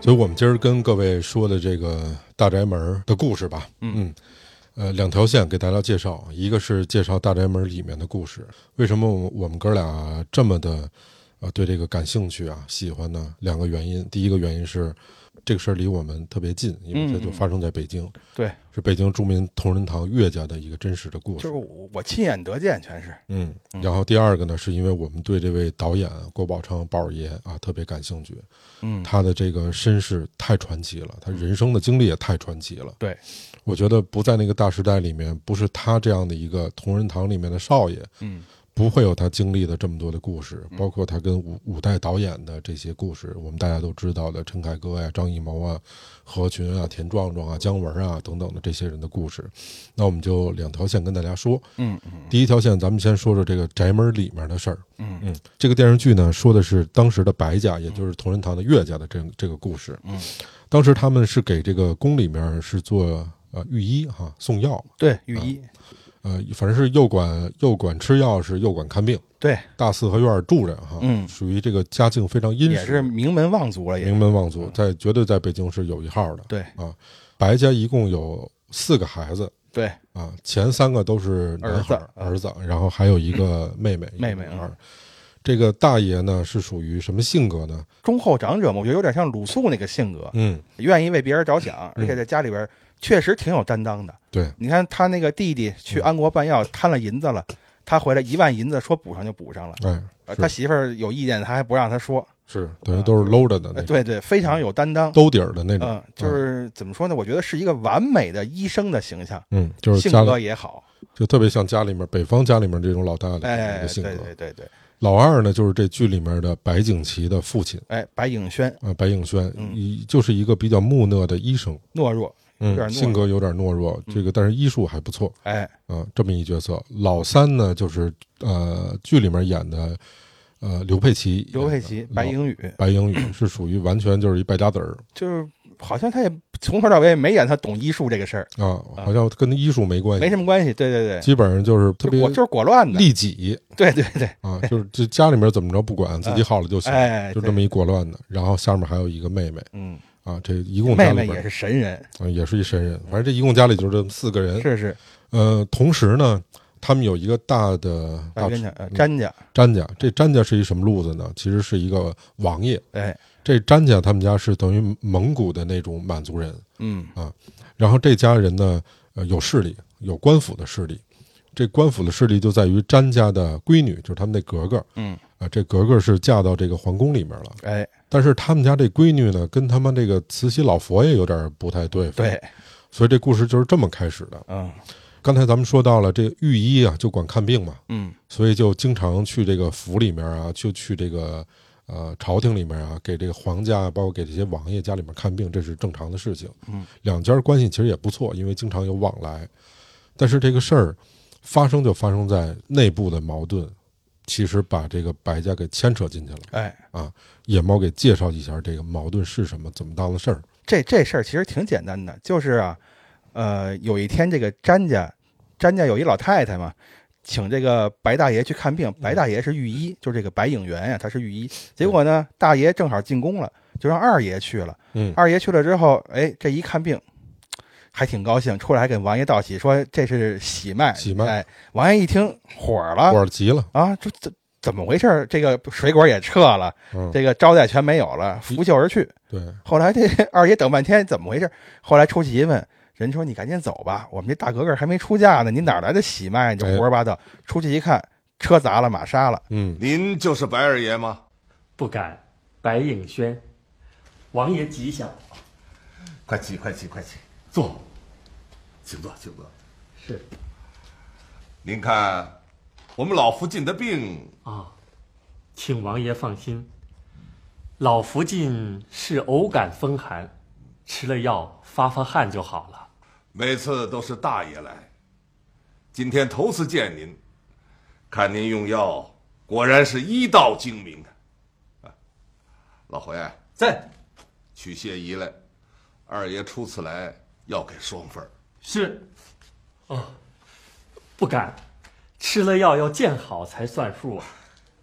B: 所以我们今儿跟各位说的这个大宅门的故事吧，
C: 嗯。
B: 嗯呃，两条线给大家介绍，一个是介绍大宅门里面的故事，为什么我我们哥俩这么的呃对这个感兴趣啊，喜欢呢？两个原因，第一个原因是这个事儿离我们特别近，因为它就发生在北京，
C: 对，
B: 是北京著名同仁堂岳家的一个真实的故事
C: 就是。我我亲眼得见，全是。
B: 嗯，然后第二个呢，是因为我们对这位导演郭宝昌宝儿爷啊特别感兴趣，
C: 嗯，
B: 他的这个身世太传奇了，他人生的经历也太传奇了。
C: 对，
B: 我觉得不在那个大时代里面，不是他这样的一个同仁堂里面的少爷，
C: 嗯
B: 不会有他经历的这么多的故事，包括他跟五五代导演的这些故事，我们大家都知道的陈凯歌呀、张艺谋啊、何群啊、田壮壮啊、姜文啊等等的这些人的故事。那我们就两条线跟大家说。
C: 嗯嗯
B: 第一条线，咱们先说说这个宅门里面的事儿。
C: 嗯
B: 嗯，这个电视剧呢，说的是当时的白家，也就是同仁堂的岳家的这这个故事。
C: 嗯，
B: 当时他们是给这个宫里面是做呃御医哈送药，
C: 对，御医，
B: 呃，反正是又管又管吃药，是又管看病。
C: 对，
B: 大四合院住着哈，
C: 嗯
B: 属于这个家境非常殷实
C: 也是，名门望族了，也
B: 名门望族，在绝对在北京是有一号的。
C: 对
B: 啊，白家一共有四个孩子
C: 对，
B: 啊，前三个都是男孩
C: 儿子
B: 儿子，然后还有一个 (clears throat) 妹妹，
C: 妹妹
B: 一个女孩
C: 嗯
B: 这个大爷呢是属于什么性格呢？
C: 忠厚长者嘛，我觉得有点像鲁肃那个性格，
B: 嗯，
C: 愿意为别人着想，而且在家里边确实挺有担当的。
B: 对，
C: 你看他那个弟弟去安国办药贪了银子了，他回来一万银子说补上就补上了。
B: 哎，
C: 他媳妇儿有意见，他还不让他说。
B: 是等于都是搂着的那种，
C: 呃对对，非常有担当。
B: 兜底儿的那种，
C: 嗯，就是怎么说呢？我觉得是一个完美的医生的形象，
B: 嗯，就是
C: 性格也好。
B: 就特别像家里面北方家里面这种老大的性格。
C: 对对对，
B: 老二呢，就是这剧里面的白景琦的父亲
C: 哎，白景轩
B: 啊，白景轩，
C: 嗯
B: 一就是一个比较木讷的医生，
C: 懦弱，
B: 嗯性格有点懦弱，
C: 嗯。
B: 这个但是医术还不错。
C: 哎，
B: 啊，这么一角色。老三呢，就是呃剧里面演的呃刘佩琦，
C: 刘佩琦、白
B: 英
C: 英宇，
B: 白英语 (clears throat) 是属于完全就是一败家子儿。
C: 就是好像他也从头到尾没演他懂医术这个事儿，
B: 啊，好像跟医术没关系，
C: 没什么关系。对对对，
B: 基本上就是特别
C: 就就是果乱的。
B: 利己。
C: 对对对，
B: 啊，就是这家里面怎么着不管，(laughs) 自己好了就行，就这么一果乱的。然后下面还有一个妹妹。
C: 嗯
B: 啊，这一共家里边
C: 妹妹也是神人，
B: 啊也是一神人，反正这一共家里就这么四个人。
C: 是是，
B: 呃，同时呢，他们有一个大的大
C: 大冤家呃詹家，
B: 詹家，这詹家是一什么路子呢？其实是一个王爷。
C: 哎，
B: 这詹家他们家是等于蒙古的那种满族人，
C: 嗯啊
B: 然后这家人呢，呃，有势力，有官府的势力。这官府的势力就在于詹家的闺女，就是他们那格格
C: 嗯，
B: 啊，这格格是嫁到这个皇宫里面了。
C: 哎，
B: 但是他们家这闺女呢，跟他们这个慈禧老佛爷有点不太对付。
C: 对，
B: 所以这故事就是这么开始的。
C: 嗯
B: 刚才咱们说到了，这个御医啊，就管看病嘛，
C: 嗯
B: 所以就经常去这个府里面啊，就去这个呃朝廷里面啊，给这个皇家，包括给这些王爷家里面看病，这是正常的事情。
C: 嗯，
B: 两家关系其实也不错，因为经常有往来。但是这个事儿发生就发生在内部的矛盾，其实把这个白家给牵扯进去了。
C: 哎，啊
B: 野猫给介绍一下这个矛盾是什么，怎么当的事儿。
C: 这这事儿其实挺简单的，就是啊，呃，有一天这个詹家，詹家有一老太太嘛，请这个白大爷去看病。白大爷是御医，就是这个白影元呀、他是御医。结果呢，大爷正好进宫了，就让二爷去了。
B: 嗯
C: 二爷去了之后，哎，这一看病，还挺高兴，出来还给王爷道喜，说这是喜脉。
B: 喜脉
C: 哎，王爷一听火了
B: 火急了，
C: 啊，这怎怎么回事？这个水果也撤了，
B: 嗯，
C: 这个招待全没有了，拂袖而去。
B: 对，
C: 后来这 (laughs) 二爷等半天，怎么回事？后来出去一问，人说你赶紧走吧，我们这大格格还没出嫁呢，你哪来的喜脉？你这胡说八道！出去一看，车砸了，马杀了。
B: 嗯，
D: 您就是白二爷吗？
F: 不敢，白应轩，王爷吉祥。
D: 快起，快起，快起，坐，请坐，请坐。
F: 是
D: 您看，我们老福晋的病，
F: 啊，请王爷放心，老福晋是偶感风寒，吃了药发发汗就好了。
D: 每次都是大爷来，今天头次见您，看您用药，果然是医道精明啊！啊老回，
E: 在
D: 取谢仪来，二爷初次来，要给双份儿
E: 是
F: 不敢，吃了药要见好才算数啊。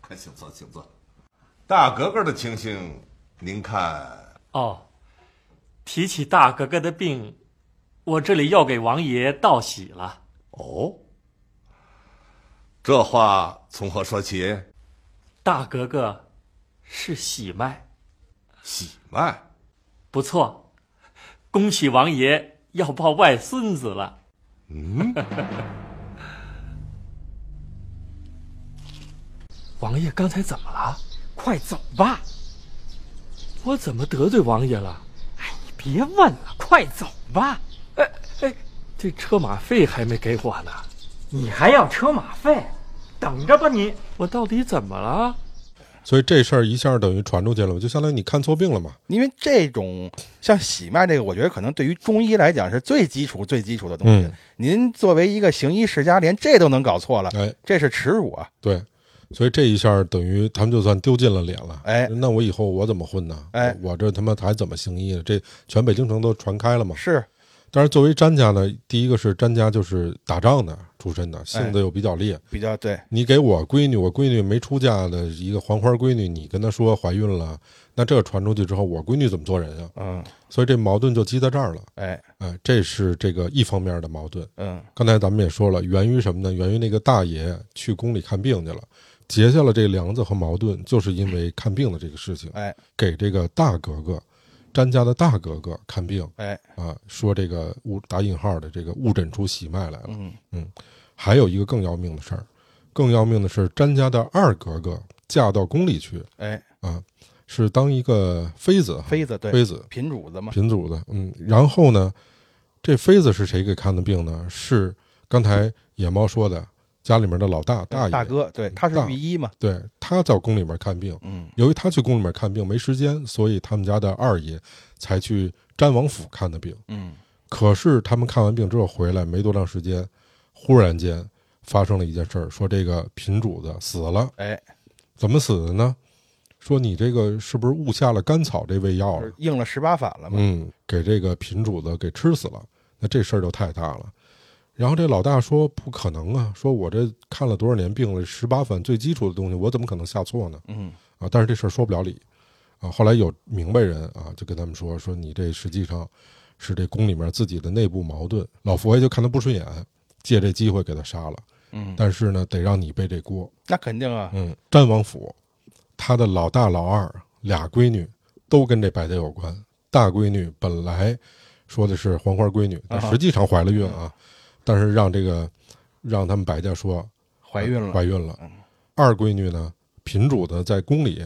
D: 快 (laughs) 请坐，请坐。大格格的情形，您看，
F: 哦，提起大格格的病，我这里要给王爷道喜了。
D: 哦，这话从何说起？
F: 大格格是喜脉，
D: 喜脉。
F: 不错，恭喜王爷要抱外孙子了。
D: 嗯，
F: 王爷刚才怎么了？
E: 快走吧！
F: 我怎么得罪王爷了？
E: 哎你别问了，快走吧！
F: 哎哎，这车马费还没给我呢，
E: 你还要车马费？等着吧你！
F: 我到底怎么了？
B: 所以这事儿一下等于传出去了嘛，就相当于你看错病了嘛。
C: 因为这种像喜脉这个，我觉得可能对于中医来讲是最基础、最基础的东西。
B: 嗯
C: 您作为一个行医世家，连这都能搞错了，
B: 哎，
C: 这是耻辱啊！
B: 对，所以这一下等于他们就算丢尽了脸了。
C: 哎
B: 那我以后我怎么混呢？
C: 哎
B: 我这他妈还怎么行医呢？这全北京城都传开了嘛。
C: 是，
B: 但是作为詹家呢，第一个是詹家就是打仗的出身的，
C: 哎
B: 性子又比较烈。
C: 比较对，
B: 你给我闺女，我闺女没出嫁的一个黄花闺女，你跟她说怀孕了，那这传出去之后，我闺女怎么做人啊？
C: 嗯，
B: 所以这矛盾就积在这儿了。
C: 哎，
B: 哎，这是这个一方面的矛盾。
C: 嗯，
B: 刚才咱们也说了，源于什么呢？源于那个大爷去宫里看病去了，结下了这梁子和矛盾，就是因为看病的这个事情，
C: 哎，
B: 给这个大格格，詹家的大格格看病
C: 哎，
B: 啊，说这个误打引号的这个误诊出喜脉来了。
C: 嗯，
B: 还有一个更要命的事儿，更要命的是詹家的二格格嫁到宫里去
C: 哎，
B: 啊，是当一个妃子，
C: 妃子对，
B: 妃子。
C: 品主子嘛，
B: 品主子，嗯，然后呢，这妃子是谁给看的病呢？是刚才野猫说的家里面的老大大爷
C: 大哥，对，他是御医嘛，
B: 对，他在宫里面看病。
C: 嗯，
B: 由于他去宫里面看病没时间，所以他们家的二爷才去詹王府看的病。
C: 嗯，
B: 可是他们看完病之后回来没多长时间，忽然间发生了一件事儿，说这个品主子死了。
C: 哎，
B: 怎么死的呢？说你这个是不是误下了甘草这味药了？
C: 应了十八反了嘛，
B: 嗯，给这个品主子给吃死了。那这事儿就太大了。然后这老大说不可能啊，说我这看了多少年病了，十八反最基础的东西，我怎么可能下错呢？
C: 嗯，
B: 啊，但是这事儿说不了理，啊。后来有明白人啊，就跟他们说说你这实际上是这宫里面自己的内部矛盾。老佛爷就看他不顺眼，借这机会给他杀了。
C: 嗯，
B: 但是呢，得让你背这锅。
C: 那肯定啊，
B: 嗯，詹王府，他的老大老二俩闺女都跟这白家有关。大闺女本来说的是黄花闺女，但
C: 啊
B: 实际上怀了孕啊，但是让这个让他们白家说
C: 怀孕了，
B: 怀孕了
C: 嗯。
B: 二闺女呢，品主的在宫里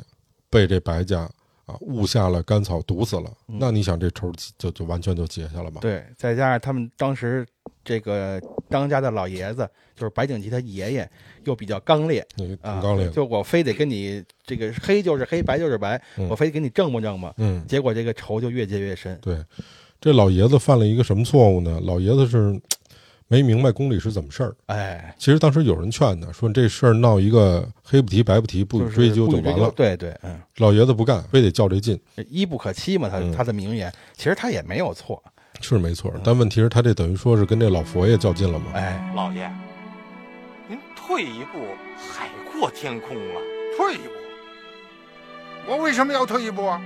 B: 被这白家啊误下了甘草毒死了。
C: 嗯
B: 那你想这仇就就完全就结下了吧？
C: 对，再加上他们当时这个当家的老爷子，就是白景琦他爷爷，又比较刚烈
B: 挺刚烈的。
C: 就我非得跟你这个黑就是黑，白就是白，
B: 嗯
C: 我非得给你正不正吧？
B: 嗯，
C: 结果这个仇就越结越深。
B: 对，这老爷子犯了一个什么错误呢？老爷子是没明白宫里是怎么事儿。
C: 哎，
B: 其实当时有人劝他说：“这事儿闹一个黑不提白不提，不予追究就完了。
C: 对对，嗯，
B: 老爷子不干，非得较这劲，
C: 一不可欺嘛，他
B: 嗯
C: 他的名言，其实他也没有错。
B: 是没错。但问题是，他这等于说是跟这老佛爷较劲了嘛？
C: 哎，
E: 老爷，您退一步，海阔天空啊！
G: 退一步，我为什么要退一步啊？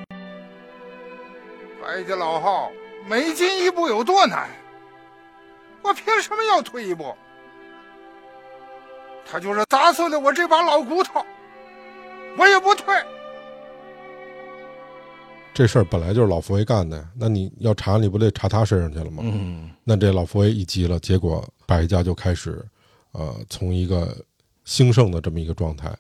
G: 白家老号每进一步有多难，我凭什么要退一步？他就是砸碎了我这把老骨头，我也不退。
B: 这事儿本来就是老佛爷干的，那你要查，你不得查他身上去了吗？
C: 嗯，
B: 那这老佛爷一急了，结果白家就开始，呃，从一个兴盛的这么一个状态，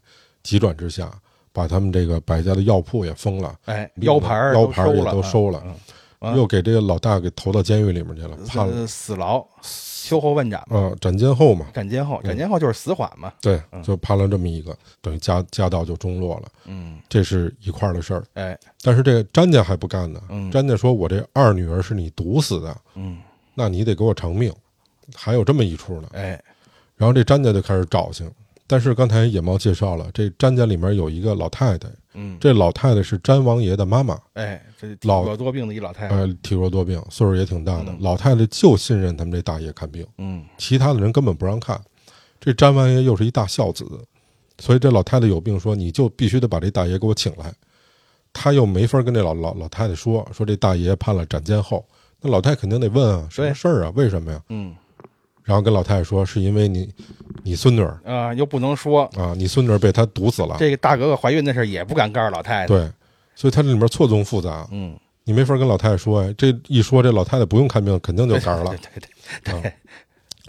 B: 急转直下，把他们这个白家的药铺也封了，
C: 哎，腰牌
B: 腰牌也，都收了又给这个老大给投到监狱里面去了，判了，
C: 呃死牢，秋后问斩嘛，
B: 呃，斩监后嘛，
C: 斩监后，斩监后就是死缓嘛。
B: 对，
C: 嗯。
B: 就判了这么一个，等于家家道就中落了，
C: 嗯，
B: 这是一块儿的事儿。
C: 哎，
B: 但是这个詹家还不干呢，
C: 嗯。
B: 詹家说：“我这二女儿是你毒死的，
C: 嗯，
B: 那你得给我偿命。”还有这么一出呢。
C: 哎，
B: 然后这詹家就开始找去，但是刚才野猫介绍了，这詹家里面有一个老太太，
C: 嗯，
B: 这老太太是詹王爷的妈妈，
C: 哎，这体
B: 老
C: 弱多病的一老太太。
B: 呃，体弱多病，岁数也挺大的。
C: 嗯
B: 老太太就信任他们这大爷看病，
C: 嗯，
B: 其他的人根本不让看。这詹王爷又是一大孝子，所以这老太太有病说，你就必须得把这大爷给我请来。他又没法跟这老老老太太说，说这大爷判了斩监后，那老太太肯定得问啊，什么事儿啊？为什么呀？
C: 嗯
B: 然后跟老太太说，是因为你你孙女儿
C: 啊，又不能说
B: 啊，你孙女儿被他毒死了。
C: 这个大格格怀孕的事儿也不敢告诉老太太。，
B: 对，所以他这里面错综复杂，
C: 嗯，
B: 你没法跟老太太说呀。这一说，这老太太不用看病，肯定就干了 (laughs)
C: 对。对对对，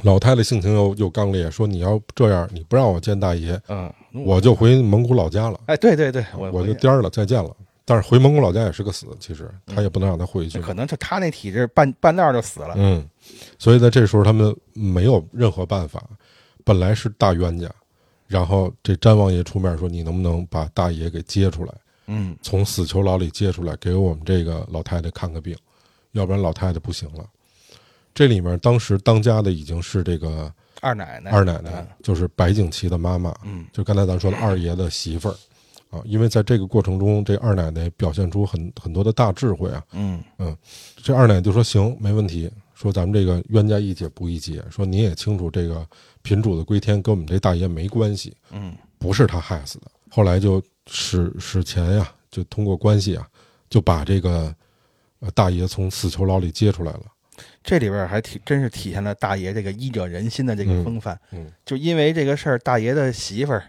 B: 老太太性情又又刚烈，说你要这样，你不让我见大爷，
C: 嗯，
B: 我就回蒙古老家了，
C: 哎，对对对，我
B: 我就颠儿了，再见了。但是回蒙古老家也是个死，其实他也不能让他回去
C: 这。可能就他那体质半半道就死了。
B: 嗯，所以在这时候他们没有任何办法。本来是大冤家，然后这詹王爷出面说：“你能不能把大爷给接出来，
C: 嗯
B: 从死囚牢里接出来，给我们这个老太太看个病，要不然老太太不行了。”这里面当时当家的已经是这个
C: 二奶奶，
B: 二奶奶，就是白景琦的妈妈，
C: 嗯
B: 就刚才咱说的二爷的媳妇儿啊。因为在这个过程中，这二奶奶表现出很很多的大智慧啊。
C: 嗯嗯
B: 这二奶奶就说：“行，没问题。说咱们这个冤家宜解不宜结。说你也清楚，这个品主的归天跟我们这大爷没关系，
C: 嗯
B: 不是他害死的。后来就使使钱呀，就通过关系啊，就把这个呃大爷从死囚牢里接出来了。
C: 这里边还体真是体现了大爷这个医者仁心的这个
B: 嗯
C: 风范。
B: 嗯
C: 就因为这个事儿，大爷的媳妇儿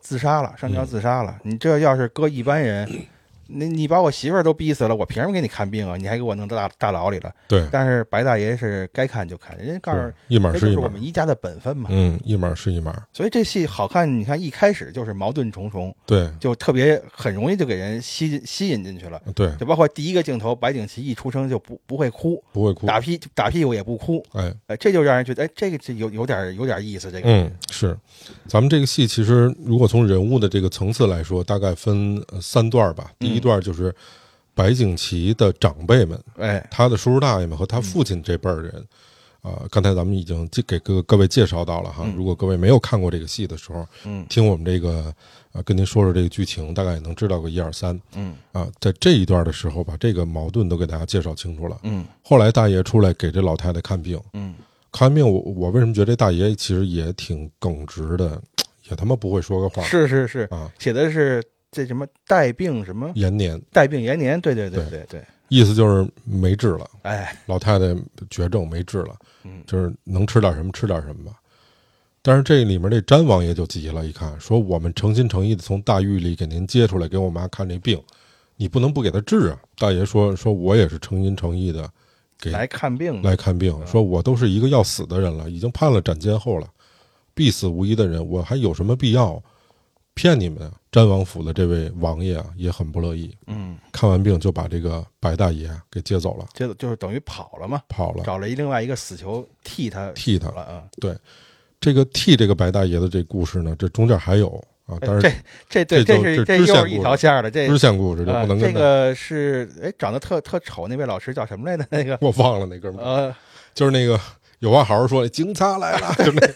C: 自杀了，上吊自杀了。你这要是搁一般人，(clears throat) 你你把我媳妇儿都逼死了，我凭什么给你看病啊？你还给我弄到大大牢里了？
B: 对，
C: 但是白大爷是该看就看，人家告诉
B: 是一码
C: 这是是
B: 一码
C: 我们，一家的本分嘛。
B: 嗯，一码是一码。
C: 所以这戏好看，你看一开始就是矛盾重重，
B: 对
C: 就特别很容易就给人吸吸引进去了。
B: 对，
C: 就包括第一个镜头，白景琦一出生就不不会哭，
B: 不会哭。
C: 打屁打屁股也不哭，
B: 哎，
C: 哎，这就让人觉得，哎，这个这有有点有点意思，这个，
B: 嗯，是，咱们这个戏其实如果从人物的这个层次来说，大概分呃三段吧。第一段就是白景琦的长辈们，
C: 哎，
B: 他的叔叔大爷们和他父亲这辈儿人，啊、刚才咱们已经给各各位介绍到了哈。如果各位没有看过这个戏的时候，
C: 嗯。
B: 听我们这个呃跟您说说这个剧情，大概也能知道个一二三。
C: 嗯。
B: 啊。在这一段的时候，把这个矛盾都给大家介绍清楚了。
C: 嗯。
B: 后来大爷出来给这老太太看病，
C: 嗯，
B: 看完病，我我为什么觉得这大爷其实也挺耿直的，也他妈不会说个话。
C: 是是是，
B: 啊？
C: 写的是这什么带病什么
B: 延年，
C: 带病延年，对对对
B: 对
C: 对对，
B: 意思就是没治了，
C: 哎，
B: 老太太绝症没治了，
C: 嗯
B: 就是能吃点什么吃点什么吧。但是这里面这詹王爷就急了，一看说我们诚心诚意的从大狱里给您接出来，给我妈看这病，你不能不给她治啊。大爷说说我也是诚心诚意的给
C: 来看病
B: 来看病，说我都是一个要死的人了，已经判了斩监候了，必死无疑的人，我还有什么必要骗你们啊？詹王府的这位王爷啊，也很不乐意，
C: 嗯，
B: 看完病就把这个白大爷给接走了，
C: 接走就是等于跑了嘛，
B: 跑了。
C: 找了一另外一个死囚替他
B: 替他
C: 了啊。
B: 对这个替这个白大爷的这故事呢，这中间还有啊，但是
C: 哎这这对
B: 这就
C: 这是
B: 这
C: 又是一条线儿的，这
B: 支线故事就
C: 啊
B: 不能跟他。
C: 这个是哎长得特特丑那位老师叫什么来着？那个
B: 我忘了那哥们儿，
C: 呃
B: 就是那个有话好好说，警察来了，(laughs) 就那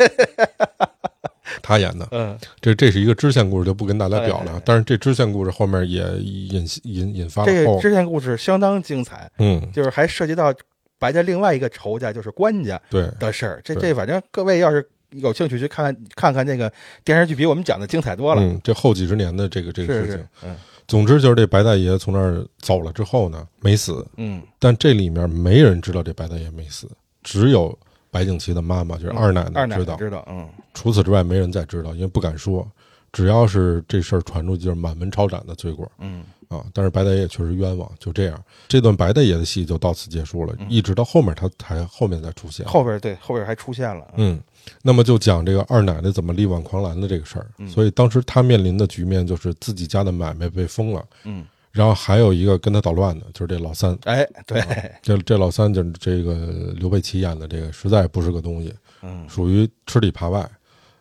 B: 他演的。
C: 嗯
B: 这这是一个支线故事，就不跟大家表
C: 哎哎哎。
B: 了但是这支线故事后面也引引引发了后
C: 这个，支线故事相当精彩，
B: 嗯，
C: 就是还涉及到白家另外一个仇家，就是官家
B: 对，
C: 的事儿。这这反正各位要是有兴趣去看看看看这个电视剧，比我们讲的精彩多了。
B: 嗯，这后几十年的这个这个事情
C: 是是，，嗯
B: 总之就是这白大爷从那儿走了之后呢，没死，
C: 嗯
B: 但这里面没人知道这白大爷没死，只有白景琦的妈妈，就是二奶
C: 奶
B: 知道。
C: 知道，嗯
B: 除此之外，没人再知道，因为不敢说。只要是这事儿传出去，就是满门抄斩的罪过
C: 嗯
B: 啊！但是白大爷确实冤枉，就这样，这段白大爷的戏就到此结束了，一直到后面他才后面才出现。
C: 嗯后边对后边还出现了，
B: 嗯，那么就讲这个二奶奶怎么力挽狂澜的这个事儿。
C: 嗯
B: 所以当时他面临的局面就是自己家的买卖被封了，
C: 嗯，
B: 然后还有一个跟他捣乱的，就是这老三。
C: 哎对，
B: 这这老三就是这个刘备齐演的这个，实在不是个东西，
C: 嗯
B: 属于吃里扒外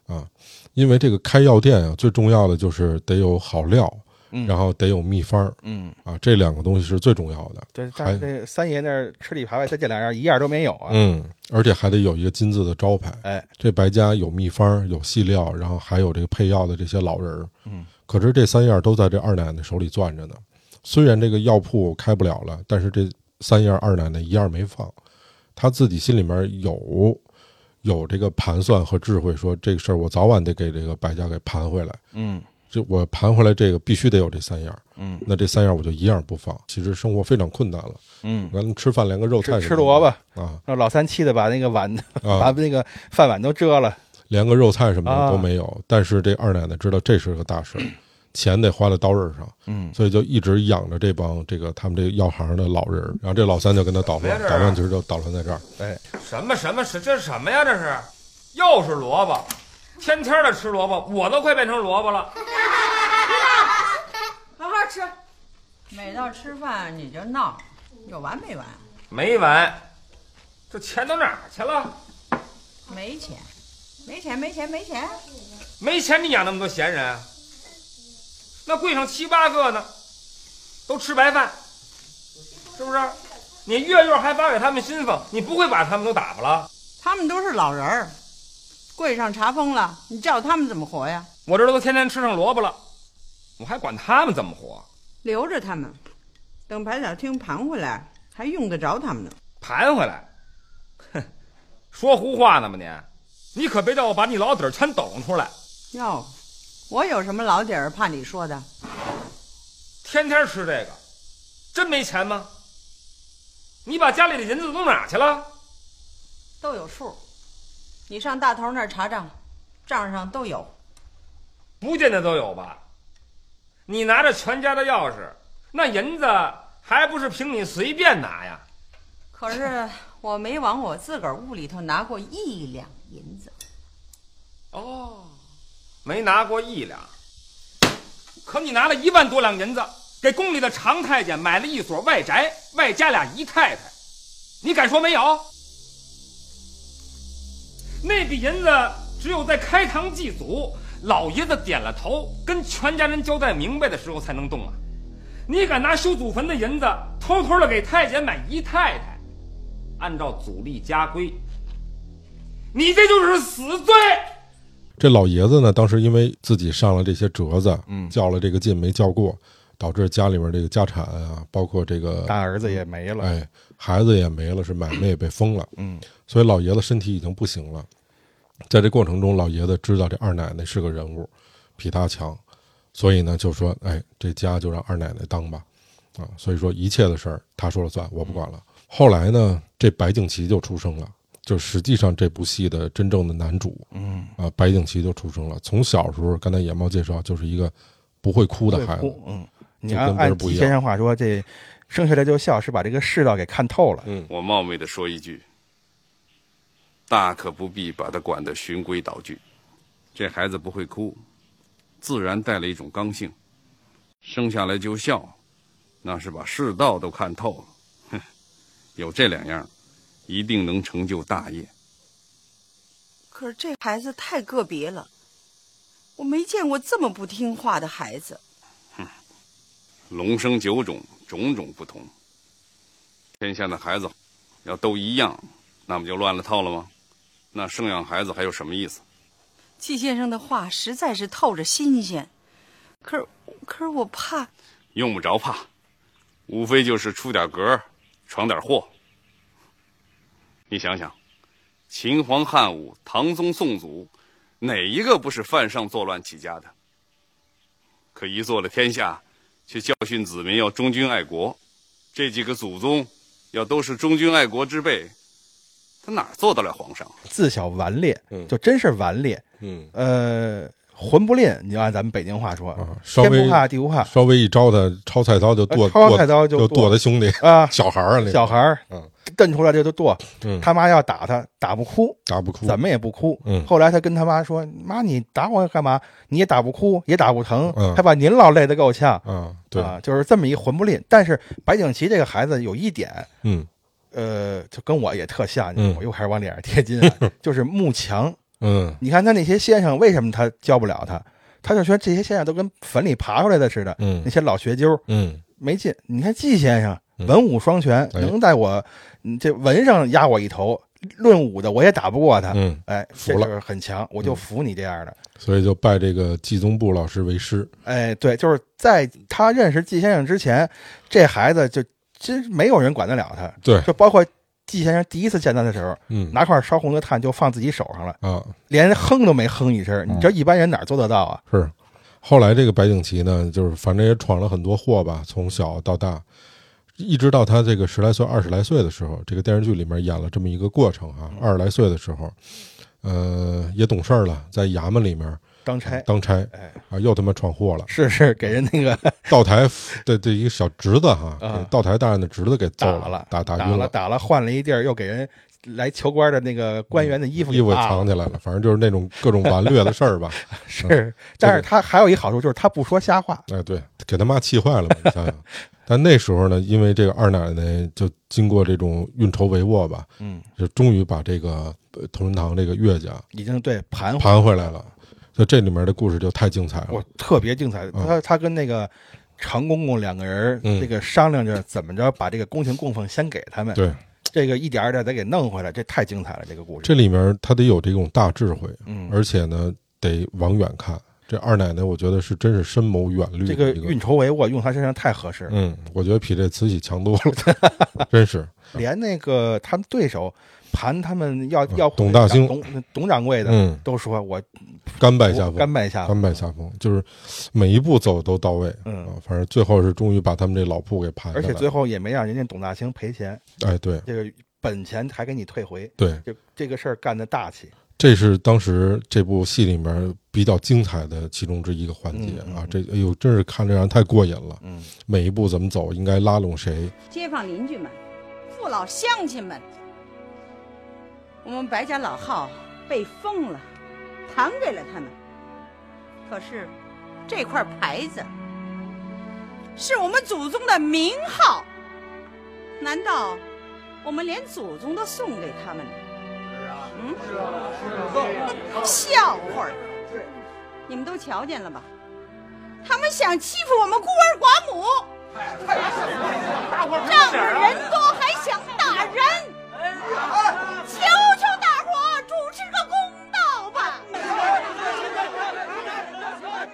B: 啊。因为这个开药店啊，最重要的就是得有好料，
C: 嗯
B: 然后得有秘方
C: 嗯
B: 啊，这两个东西是最重要的。
C: 对，但是这三爷那儿吃里扒外，他这两样一样都没有啊。
B: 嗯，而且还得有一个金字的招牌。
C: 哎，
B: 这白家有秘方，有细料，然后还有这个配药的这些老人儿。
C: 嗯，
B: 可是这三样都在这二奶奶手里攥着呢。虽然这个药铺开不了了，但是这三样二奶奶一样没放，她自己心里面有有这个盘算和智慧，说这个事儿我早晚得给这个白家给盘回来。
C: 嗯。
B: 这我盘回来这个必须得有这三样，
C: 嗯
B: 那这三样我就一样不放。其实生活非常困难了，
C: 嗯，
B: 咱们吃饭连个肉菜
C: 吃萝卜，
B: 啊。
C: 让老三气的把那个碗把 (laughs)
B: 啊，
C: 那个饭碗都遮了。
B: 连个肉菜什么的
C: 啊。
B: 都没有。但是这二奶奶知道这是个大事儿，钱得花在刀刃上，
C: 嗯
B: 所以就一直养着这帮这个他们这个药行的老人。然后这老三就跟他捣乱，捣乱其实就捣乱在这儿。
C: 哎，
E: 什么什么是这是什么呀？这是，又是萝卜，天天的吃萝卜，我都快变成萝卜了。(laughs)
H: 好好吃。每到吃饭你就闹，有完没完？
E: 没完，这钱都哪儿去了？
H: 没钱，没钱，没钱，没钱。
E: 没钱你养那么多闲人，那柜上七八个呢，都吃白饭，是不是？你月月还发给他们薪俸，你不会把他们都打发了？
H: 他们都是老人儿，柜上查封了，你叫他们怎么活呀？
E: 我这都天天吃上萝卜了，我还管他们怎么活？
H: 留着他们，等白小青盘回来，还用得着他们呢。
E: 盘回来，哼，说胡话呢吗你？你可别叫我把你老底儿全抖出来，
H: 哟，我有什么老底儿怕你说的？
E: 天天吃这个，真没钱吗？你把家里的银子都哪儿去了？
H: 都有数，你上大头那儿查账，账上都有。
E: 不见得都有吧？你拿着全家的钥匙，那银子还不是凭你随便拿呀？
H: 可是我没往我自个儿屋里头拿过一两银子。
E: 哦，没拿过一两，可你拿了一万多两银子，给宫里的常太监买了一所外宅，外加俩姨太太，你敢说没有？那笔银子只有在开堂祭祖，老爷子点了头，跟全家人交代明白的时候才能动啊！你敢拿修祖坟的银子偷偷的给太监买姨太太，按照祖例家规，你这就是死罪！
B: 这老爷子呢，当时因为自己上了这些折子，
C: 嗯
B: 较了这个劲没较过，导致家里面这个家产啊，包括这个
C: 大儿子也没了。
B: 哎孩子也没了，是买卖也被封了，
C: 嗯 (clears throat)
B: 所以老爷子身体已经不行了。在这过程中，老爷子知道这二奶奶是个人物，比他强，所以呢就说，哎，这家就让二奶奶当吧，啊，所以说一切的事儿她说了算，我不管了。后来呢，这白景琦就出生了，就实际上这部戏的真正的男主，
C: 嗯，
B: 啊，白景琦就出生了。从小时候，刚才野猫介绍，就是一个不会哭的孩子，
C: 嗯，你按按季
B: 跟别人不一样
C: 先生话说，这生下来就笑，是把这个世道给看透了。
B: 嗯
I: 我冒昧的说一句，大可不必把他管得循规蹈矩。这孩子不会哭，自然带了一种刚性，生下来就笑，那是把世道都看透了。哼，有这两样，一定能成就大业。
J: 可是这孩子太个别了，我没见过这么不听话的孩子。
I: 哼龙生九种，种种不同。天下的孩子要都一样，那不就乱了套了吗？那生养孩子还有什么意思？
J: 季先生的话实在是透着新鲜，可是可是我怕
I: 用不着怕，无非就是出点格，闯点祸。你想想，秦皇汉武、唐宗宋祖，哪一个不是犯上作乱起家的？可一做了天下，却教训子民要忠君爱国。这几个祖宗要都是忠君爱国之辈，他哪做得了皇上？
C: 自小顽劣，
B: 嗯
C: 就真是顽劣。
B: 嗯
C: 呃，魂不吝，你就按咱们北京话说，
B: 啊，稍微
C: 天不怕地不怕
B: 稍微一招他，抄菜刀就剁，
C: 呃抄菜刀就
B: 就
C: 剁
B: 剁他兄弟
C: 啊。
B: 小孩儿啊，那
C: 小孩儿，
B: 嗯
C: 瞪出来这就剁。
B: 嗯
C: 他妈要打他，打不哭，
B: 打不哭，
C: 怎么也不哭。
B: 嗯
C: 后来他跟他妈说：“妈，你打我干嘛？你也打不哭，也打不疼，
B: 嗯
C: 还把您老累得够呛。
B: 嗯？对，
C: 啊，就是这么一混不吝。但是白景琦这个孩子有一点，
B: 嗯
C: 呃，就跟我也特像，
B: 嗯
C: 我又开始往脸上贴金了，(laughs) 就是慕强。
B: 嗯
C: 你看他那些先生，为什么他教不了他？他就说这些先生都跟坟里爬出来的似的，
B: 嗯
C: 那些老学究
B: 嗯
C: 没劲。你看季先生
B: 嗯
C: 文武双全，
B: 哎
C: 能带我嗯这文上压我一头，论武的我也打不过他。
B: 嗯，
C: 哎，
B: 服了
C: 很强，我就服你这样的。
B: 所以就拜这个季宗布老师为师。
C: 哎，对，就是在他认识季先生之前，这孩子就真没有人管得了他。
B: 对，
C: 就包括季先生第一次见他的时候，
B: 嗯
C: 拿块烧红的炭就放自己手上了，
B: 啊
C: 连哼都没哼一声。你这一般人哪做得到啊？
B: 是。后来这个白景琦呢，就是反正也闯了很多祸吧，从小到大，一直到他这个十来岁、二十来岁的时候，这个电视剧里面演了这么一个过程啊。二十来岁的时候，呃，也懂事儿了，在衙门里面
C: 当差，
B: 当差
C: 哎，
B: 啊，又他妈闯祸了，
C: 是是给人那个
B: 道台的这一个小侄子哈，道台大人的侄子给揍
C: 了，
B: 打打晕
C: 打了，打了，换了一地儿，又给人来求官的那个官员的衣服给
B: 衣服藏起来了，反正就是那种各种顽劣的事儿吧。(laughs)
C: 是，但是他还有一好处，就是他不说瞎话。
B: 哎，对，给他妈气坏了嘛，你想想。(laughs) 但那时候呢，因为这个二奶奶就经过这种运筹帷幄吧，
C: 嗯，
B: 就终于把这个呃同仁堂这个岳家
C: 已经对盘
B: 盘回来了。就这里面的故事就太精彩了
C: 我。特别精彩。
B: 嗯
C: 他他跟那个常公公两个人
B: 嗯
C: 这个商量着怎么着把这个宫廷供奉先给他们，
B: 对，
C: 这个一点儿点儿得给弄回来，这太精彩了。这个故事，
B: 这里面他得有这种大智慧，
C: 嗯，
B: 而且呢得往远看。这二奶奶，我觉得是真是深谋远虑
C: 这个运筹帷幄用他身上太合适了。
B: 嗯，我觉得比这慈禧强多了，(laughs) 真是。
C: 连那个他们对手盘他们要
B: 嗯
C: 要
B: 董大兴
C: 董董掌柜的
B: 嗯，
C: 都说我
B: 甘拜下风，
C: 甘拜下风
B: 甘拜下风，就是每一步走都到位。
C: 嗯
B: 啊，反正最后是终于把他们这老铺给盘下来了。
C: 而且最后也没让人家董大兴赔钱，
B: 哎，对
C: 这个本钱还给你退回。
B: 对，
C: 这这个事儿干的大气。
B: 这是当时这部戏里面比较精彩的其中之一个环节啊！这哎呦，真是看着让人太过瘾了。
C: 嗯，
B: 每一步怎么走，应该拉拢谁？
H: 街坊邻居们、父老乡亲们，我们白家老号被封了，弹给了他们。可是这块牌子是我们祖宗的名号，难道我们连祖宗都送给他们了？嗯，笑话儿！你们都瞧见了吧？他们想欺负我们孤儿寡母，仗着人多还想打人，求求大伙主持个公道吧！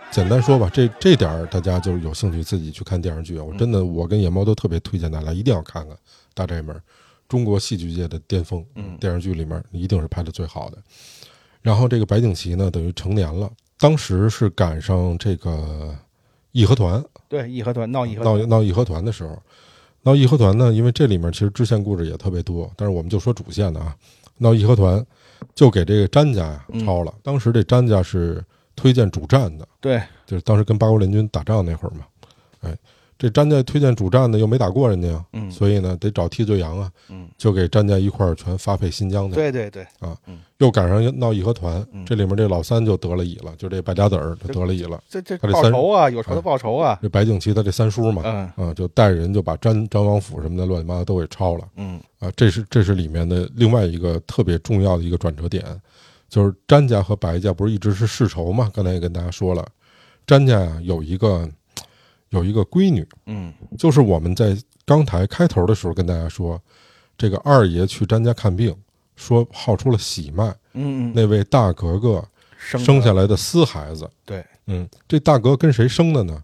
H: (laughs)
B: 简单说吧，这这点儿大家就是有兴趣自己去看电视剧啊！我真的，我跟野猫都特别推荐大家一定要看看《大宅门》，中国戏剧界的巅峰。
C: 嗯
B: 电视剧里面一定是拍的最好的。然后这个白景琦呢，等于成年了，当时是赶上这个义和团，
C: 对义和团闹义和，
B: 闹闹义和团的时候，闹义和团呢，因为这里面其实支线故事也特别多，但是我们就说主线的啊。闹义和团就给这个詹家呀
C: 嗯
B: 抄了，当时这詹家是推荐主战的，
C: 对，
B: 就是当时跟八国联军打仗那会儿嘛，哎，这詹家推荐主战的又没打过人家呀，
C: 嗯
B: 所以呢得找替罪羊啊，
C: 嗯，
B: 就给詹家一块儿全发配新疆去。
C: 对对对，
B: 啊
C: 嗯，
B: 又赶上闹义和团，
C: 嗯
B: 这里面这老三就得了乙了，就这败家子儿就得了乙了。
C: 这这报仇啊，有仇的报仇啊，
B: 这白景琦他这三叔嘛，
C: 嗯
B: 啊，就带人就把詹詹王府什么的乱七八糟都给抄了。
C: 嗯
B: 啊，这是这是里面的另外一个特别重要的一个转折点，就是詹家和白家不是一直是世仇嘛？刚才也跟大家说了，詹家呀有一个有一个闺女，
C: 嗯。
B: 就是我们在刚才开头的时候跟大家说，这个二爷去詹家看病，说号出了喜脉，那位大格格
C: 生
B: 生下来的私孩子，
C: 对，
B: 嗯，这大格跟谁生的呢？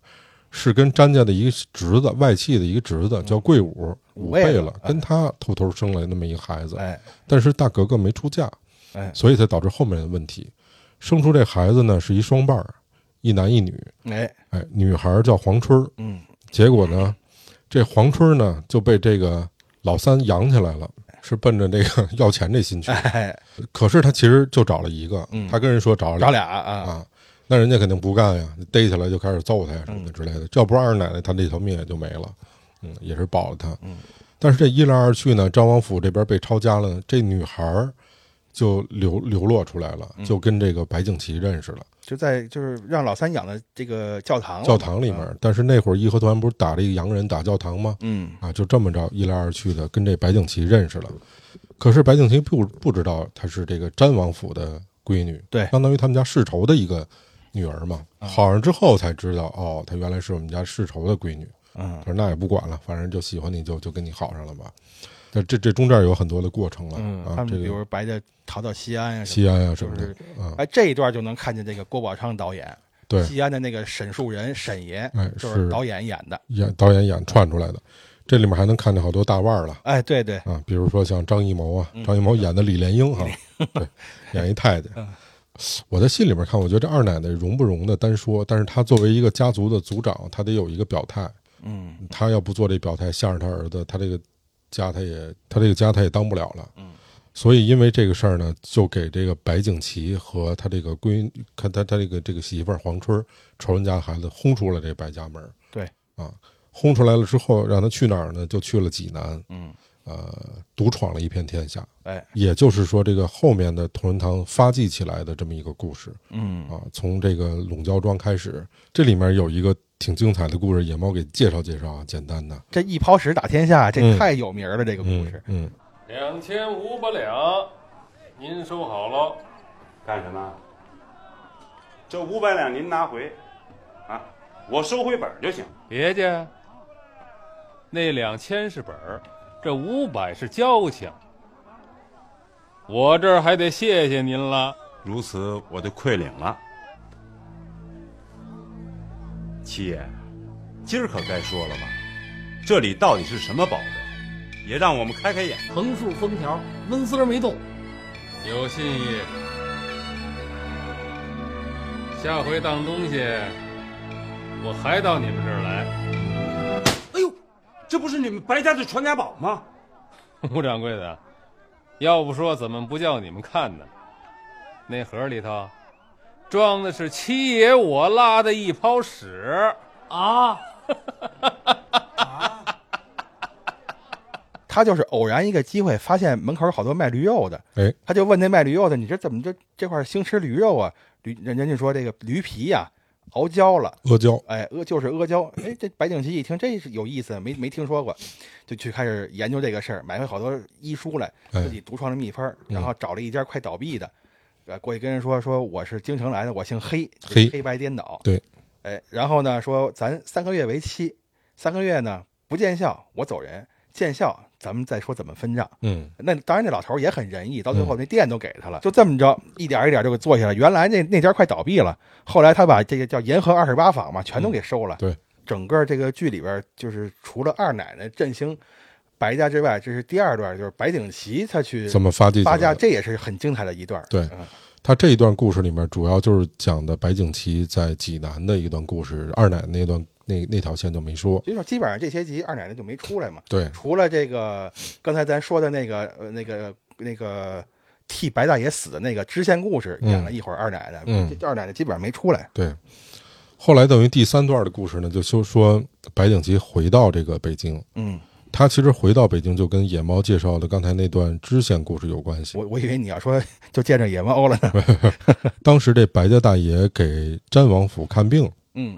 B: 是跟詹家的一个侄子，外戚的一个侄子，叫贵武，五辈了，跟他偷偷生了那么一个孩子。
C: 哎
B: 但是大格格没出嫁，
C: 哎。
B: 所以才导致后面的问题。生出这孩子呢是一双伴儿，一男一女。
C: 哎
B: 哎，女孩叫黄春儿，
C: 嗯
B: 结果呢，这黄春儿呢就被这个老三养起来了，是奔着这个 (laughs) 要钱这心去。
C: 哎
B: 可是他其实就找了一个，
C: 嗯
B: 他跟人说找了
C: 找俩啊，
B: 啊，那人家肯定不干呀，逮起来就开始揍他呀什么的之类的。这要不是二奶奶，他这条命也就没了。嗯，也是保了他。
C: 嗯，
B: 但是这一来二去呢，张王府这边被抄家了，这女孩就流流落出来了，
C: 嗯
B: 就跟这个白景琦认识了，
C: 就在就是让老三养的这个教堂
B: 教堂里面。但是那会儿义和团不是打了一个洋人打教堂吗？
C: 嗯
B: 啊，就这么着一来二去的跟这白景琦认识了。可是白景琦不不知道她是这个詹王府的闺女，
C: 对
B: 相当于他们家世仇的一个女儿嘛。
C: 啊
B: 好上之后才知道，哦，她原来是我们家世仇的闺女。
C: 嗯
B: 他说那也不管了，反正就喜欢你就就跟你好上了吧。但这这中间有很多的过程了、
C: 嗯，
B: 啊，
C: 他们
B: 这
C: 比如白家逃到西安呀，
B: 西安啊
C: 是不是
B: 什么的？啊，
C: 哎，这一段就能看见这个郭宝昌导演，
B: 对
C: 西安的那个沈树人沈爷，
B: 哎
C: 就是导演演的。
B: 演导演演串出来的，这里面还能看见好多大腕儿了。
C: 哎，对对，
B: 啊，比如说像张艺谋啊，
C: 嗯
B: 张艺谋演的李莲英哈，对，演一太监。
C: 嗯
B: 我在心里面看，我觉得这二奶奶容不容的单说，但是她作为一个家族的族长，她得有一个表态。
C: 嗯
B: 她要不做这表态，向着她儿子，她这个家他也他这个家他也当不了了。
C: 嗯，
B: 所以因为这个事儿呢，就给这个白景琦和他这个闺，看他他这个这个媳妇儿黄春儿仇人家的孩子轰出了这白家门儿。
C: 对
B: 啊，轰出来了之后，让他去哪儿呢？就去了济南。
C: 嗯，
B: 呃，独闯了一片天下。
C: 哎，
B: 也就是说，这个后面的同仁堂发迹起来的这么一个故事
C: 嗯
B: 啊，从这个陇焦庄开始，这里面有一个挺精彩的故事，野猫给介绍介绍啊，简单的
C: 这一抛屎打天下，这
B: 嗯
C: 太有名了，这个故事。
B: 嗯，
A: 两千五百两，您收好了。
K: 干什么？这五百两您拿回，啊，我收回本儿就行。
A: 别介，那两千是本儿，这五百是交情。我这儿还得谢谢您了。
K: 如此，我就愧领了。七爷，今儿可该说了吧？这里到底是什么宝贝？也让我们开开眼。
F: 横竖封条，纹丝儿没动。
A: 有信意。下回当东西，我还到你们这儿来。
K: 这不是你们白家的传家宝吗？(laughs)
A: 吴掌柜的，要不说怎么不叫你们看呢？那盒里头装的是七爷我拉的一泡屎
F: 啊！(laughs)
C: 他就是偶然一个机会，发现门口有好多卖驴肉的，
B: 哎，
C: 他就问那卖驴肉的：“你这怎么这这块兴吃驴肉啊？驴人人家说这个驴皮呀、熬焦了，
B: 阿胶，
C: 哎，阿就是阿胶。哎，这白景琦一听这是有意思，没没听说过，就去开始研究这个事儿，买回好多医书来，
B: 哎
C: 自己独创了秘方，
B: 嗯
C: 然后找了一家快倒闭的，呃，过去跟人说说我是京城来的，我姓黑，
B: 黑
C: 黑白颠倒，
B: 对，
C: 哎，然后呢说咱三个月为期，三个月呢不见效我走人，见效咱们再说怎么分账。
B: 嗯，
C: 那当然，那老头也很仁义，到最后那店都给他了，就这么着，一点一点就给做下来。原来那那家快倒闭了，后来他把这个叫沿河二十八坊嘛，全都给收了。
B: 对，
C: 整个这个剧里边，就是除了二奶奶振兴白家之外，这是第二段，就是白景琦他去
B: 怎么发迹起来的
C: 发家，这也是很精彩的一段。
B: 对
C: 嗯
B: 他这一段故事里面主要就是讲的白景琦在济南的一段故事，二奶奶那段那那条线就没说。
C: 就说基本上这些集二奶奶就没出来嘛。
B: 对，
C: 除了这个刚才咱说的那个呃那个那个替白大爷死的那个支线故事，
B: 嗯
C: 演了一会儿二奶奶，
B: 嗯
C: 这二奶奶基本上没出来。
B: 对，后来等于第三段的故事呢，就说说白景琦回到这个北京。
C: 嗯，
B: 他其实回到北京就跟野猫介绍的刚才那段支线故事有关系。
C: 我我以为你要说就见着野猫了呢。(laughs)
B: 当时这白家大爷给詹王府看病，
C: 嗯，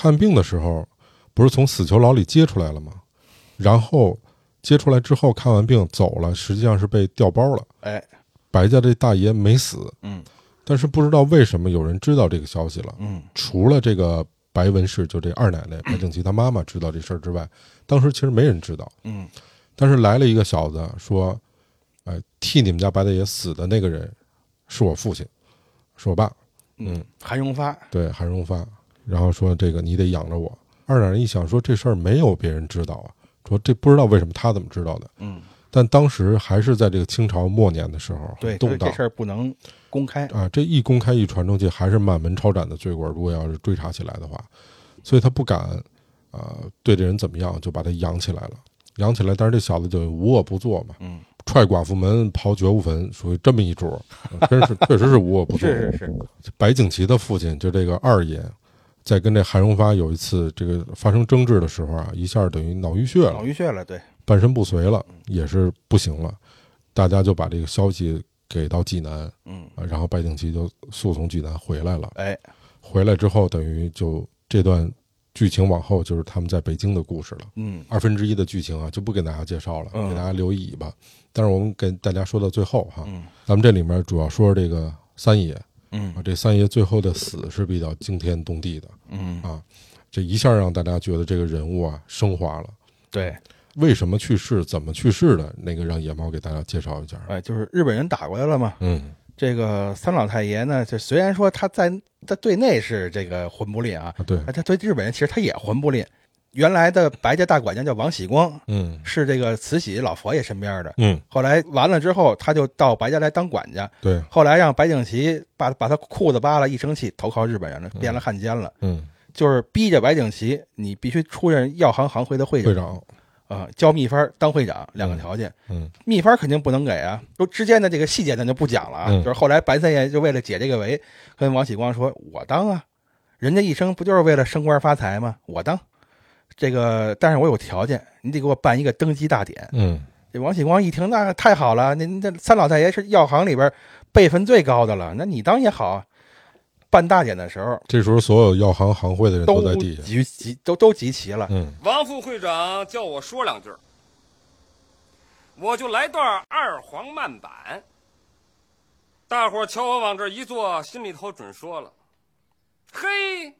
B: 看病的时候不是从死囚牢里接出来了吗？然后接出来之后看完病走了，实际上是被调包了。
C: 哎，
B: 白家这大爷没死，
C: 嗯，
B: 但是不知道为什么有人知道这个消息了。
C: 嗯，
B: 除了这个白文氏，就这二奶奶白景琦他妈妈知道这事儿之外，当时其实没人知道。
C: 嗯，
B: 但是来了一个小子说：“哎，替你们家白大爷死的那个人是我父亲，是我爸。”嗯，
C: 韩荣发，
B: 对，韩荣发，然后说这个你得养着我。二奶奶一想说这事儿没有别人知道啊，说这不知道为什么他怎么知道的。
C: 嗯，
B: 但当时还是在这个清朝末年的时候，
C: 对，
B: 动荡
C: 这事儿不能公开。
B: 啊，这一公开一传出去，还是满门抄斩的罪过。如果要是追查起来的话，所以他不敢啊、对这人怎么样，就把他养起来了。养起来，但是这小子就无恶不作嘛，
C: 嗯，
B: 踹寡妇门，刨觉悟坟，属于这么一桌，啊真是确实是无恶不作。(laughs)
C: 是是是，
B: 白景琦的父亲就这个二爷，在跟这韩荣发有一次这个发生争执的时候啊，一下等于脑淤血了
C: 脑，淤血了，对，
B: 半身不遂了，也是不行了。大家就把这个消息给到济南，
C: 嗯，
B: 啊然后白景琦就速从济南回来了。
C: 哎，
B: 回来之后，等于就这段剧情往后就是他们在北京的故事了。
C: 嗯
B: 二分之一的剧情啊，就不给大家介绍了，
C: 嗯
B: 给大家留尾巴。但是我们给大家说到最后哈，
C: 嗯
B: 咱们这里面主要说这个三爷
C: 嗯
B: 啊，这三爷最后的死是比较惊天动地的
C: 嗯，
B: 啊，这一下让大家觉得这个人物啊升华了。
C: 对，
B: 为什么去世，怎么去世的，那个让野猫给大家介绍一下。
C: 哎，就是日本人打过来了嘛。
B: 嗯
C: 这个三老太爷呢，就虽然说他在他对内是这个魂不吝啊，
B: 啊，对，
C: 哎他对日本人其实他也魂不吝。原来的白家大管家叫王喜光，
B: 嗯
C: 是这个慈禧老佛爷身边的。
B: 嗯，
C: 后来完了之后，他就到白家来当管家。
B: 对，
C: 后来让白景琦把把他裤子扒了，一生气投靠日本人了，变了汉奸了。
B: 嗯，
C: 就是逼着白景琦，你必须出任药行行会的会长
B: 会长，
C: 啊、教秘方当会长两个条件。
B: 嗯
C: 秘方肯定不能给啊，都之间的这个细节咱就不讲了啊。
B: 嗯
C: 就是后来白三爷就为了解这个围，跟王喜光说：“我当啊，人家一生不就是为了升官发财吗？我当。这个，但是我有条件，你得给我办一个登基大典。
B: 嗯
C: 这王喜光一听，那太好了，您这三老太爷是药行里边辈分最高的了，那你当也好啊。办大典的时候，
B: 这时候所有药行行会的人都在地下。
C: 集集都都集齐了。
B: 嗯
E: 王副会长叫我说两句，我就来段二黄慢板。大伙儿瞧我往这一坐，心里头准说了：“嘿，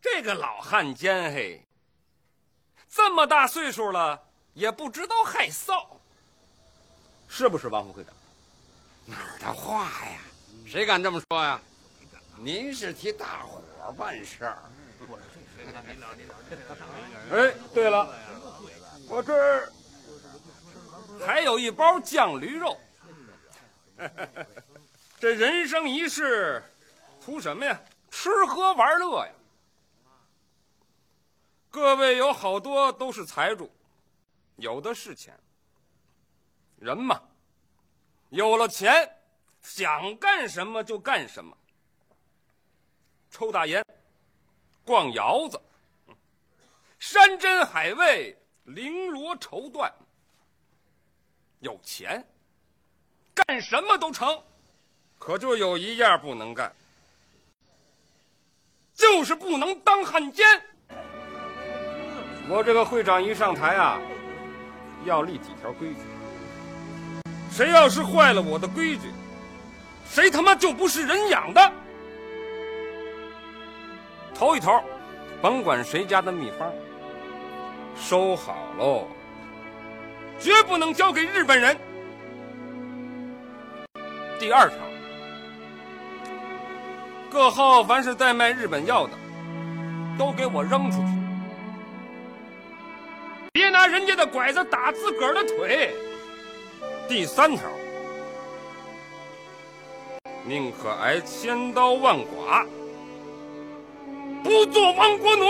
E: 这个老汉奸嘿，这么大岁数了也不知道害臊，是不是王副会长？”
L: 哪儿的话呀？谁敢这么说呀？您是替大伙儿办事儿。
E: 哎，对了，我这儿还有一包酱驴肉。(laughs) 这人生一世，图什么呀？吃喝玩乐呀！各位有好多都是财主，有的是钱。人嘛，有了钱，想干什么就干什么。抽大烟，逛窑子，山珍海味，绫罗绸缎，有钱，干什么都成。可就有一样不能干，就是不能当汉奸。我这个会长一上台啊，要立几条规矩。谁要是坏了我的规矩，谁他妈就不是人养的。头一头，甭管谁家的秘方，收好喽，绝不能交给日本人。第二条，各号凡是在卖日本药的，都给我扔出去，别拿人家的拐子打自个儿的腿。第三条，
A: 宁可挨千刀万剐，不做亡国奴。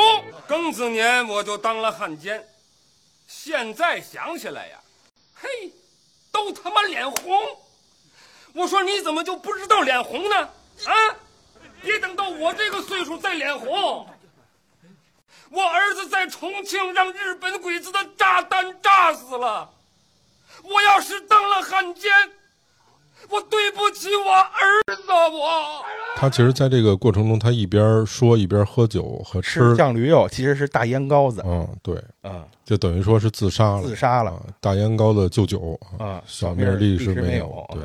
A: 庚子年我就当了汉奸，现在想起来呀，嘿，都他妈脸红。我说你怎么就不知道脸红呢？啊，别等到我这个岁数再脸红。我儿子在重庆让日本鬼子的炸弹炸死了。我要是当了汉奸，我对不起我儿子。我
B: 他其实在这个过程中，他一边说一边喝酒和吃
C: 酱驴肉，其实是大烟膏子。
B: 嗯，对，
C: 嗯，
B: 就等于说是自杀了，
C: 自杀了。
B: 大烟膏子就酒
C: 啊，
B: 小
C: 命
B: 力
C: 是
B: 没
C: 有。
B: 对，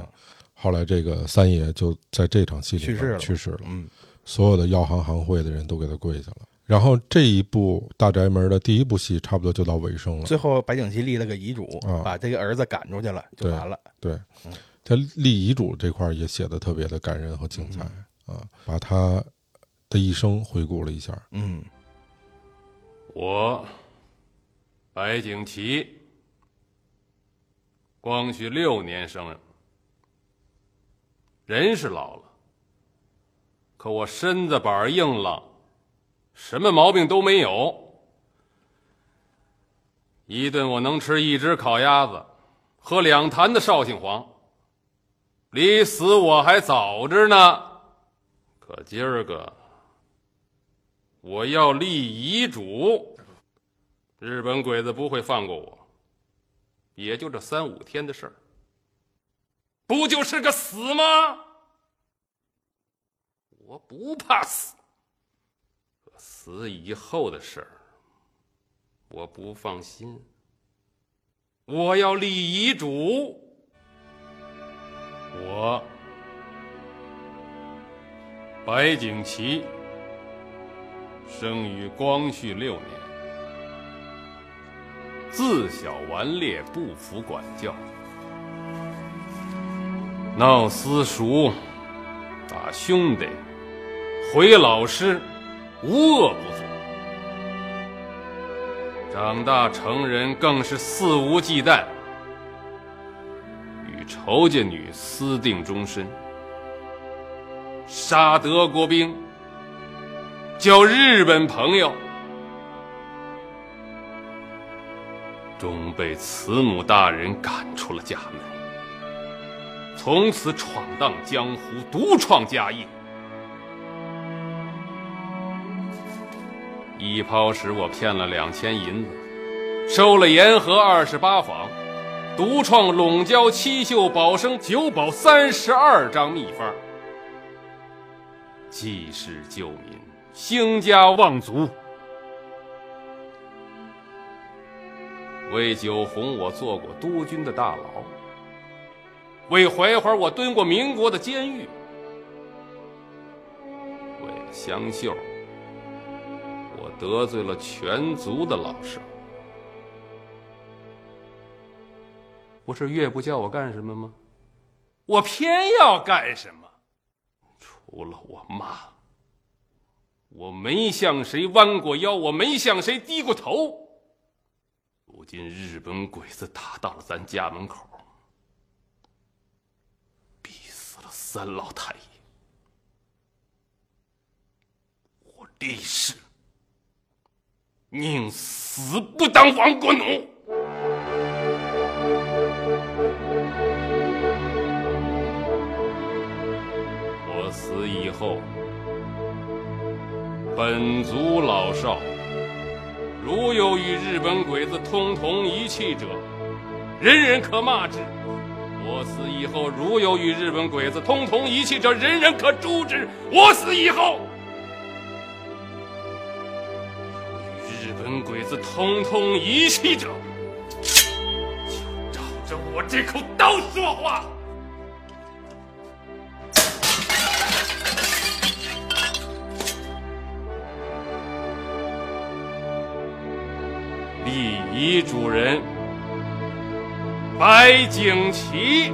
B: 后来这个三爷就在这场戏里
C: 去世了，
B: 去世了。
C: 嗯，
B: 所有的药行行会的人都给他跪下了。然后这一部《大宅门》的第一部戏差不多就到尾声了。
C: 最后白景琦立了个遗嘱，
B: 啊、
C: 把这个儿子赶出去了，就完了。
B: 对，他立遗嘱这块也写的特别的感人和精彩、
C: 嗯、
B: 啊，把他的一生回顾了一下。
C: 嗯，
A: 我白景琦，光绪六年生人，人是老了，可我身子板硬朗。什么毛病都没有，一顿我能吃一只烤鸭子，喝两坛的绍兴黄，离死我还早着呢。可今儿个我要立遗嘱，日本鬼子不会放过我，也就这三五天的事儿，不就是个死吗？我不怕死。死以后的事儿，我不放心。我要立遗嘱。我白景琦生于光绪六年，自小顽劣，不服管教，闹私塾，打兄弟，毁老师。无恶不作，长大成人更是肆无忌惮，与仇家女私定终身，杀德国兵，交日本朋友，终被慈母大人赶出了家门，从此闯荡江湖，独创家业。一抛时，我骗了两千银子，收了盐河二十八坊，独创陇郊七秀保生九宝三十二张秘方，济世救民，兴家旺族。为九红，我做过督军的大牢；为槐花，我蹲过民国的监狱；为了香秀。我得罪了全族的老少，不是越不叫我干什么吗？我偏要干什么？除了我妈，我没向谁弯过腰，我没向谁低过头。如今日本鬼子打到了咱家门口，逼死了三老太爷，我立誓。宁死不当亡国奴！我死以后，本族老少如有与日本鬼子通同一气者，人人可骂之；我死以后，如有与日本鬼子通同一气者，人人可诛之。我死以后。跟鬼子通通一气者，就照着我这口刀说话。立遗嘱人：白景琦。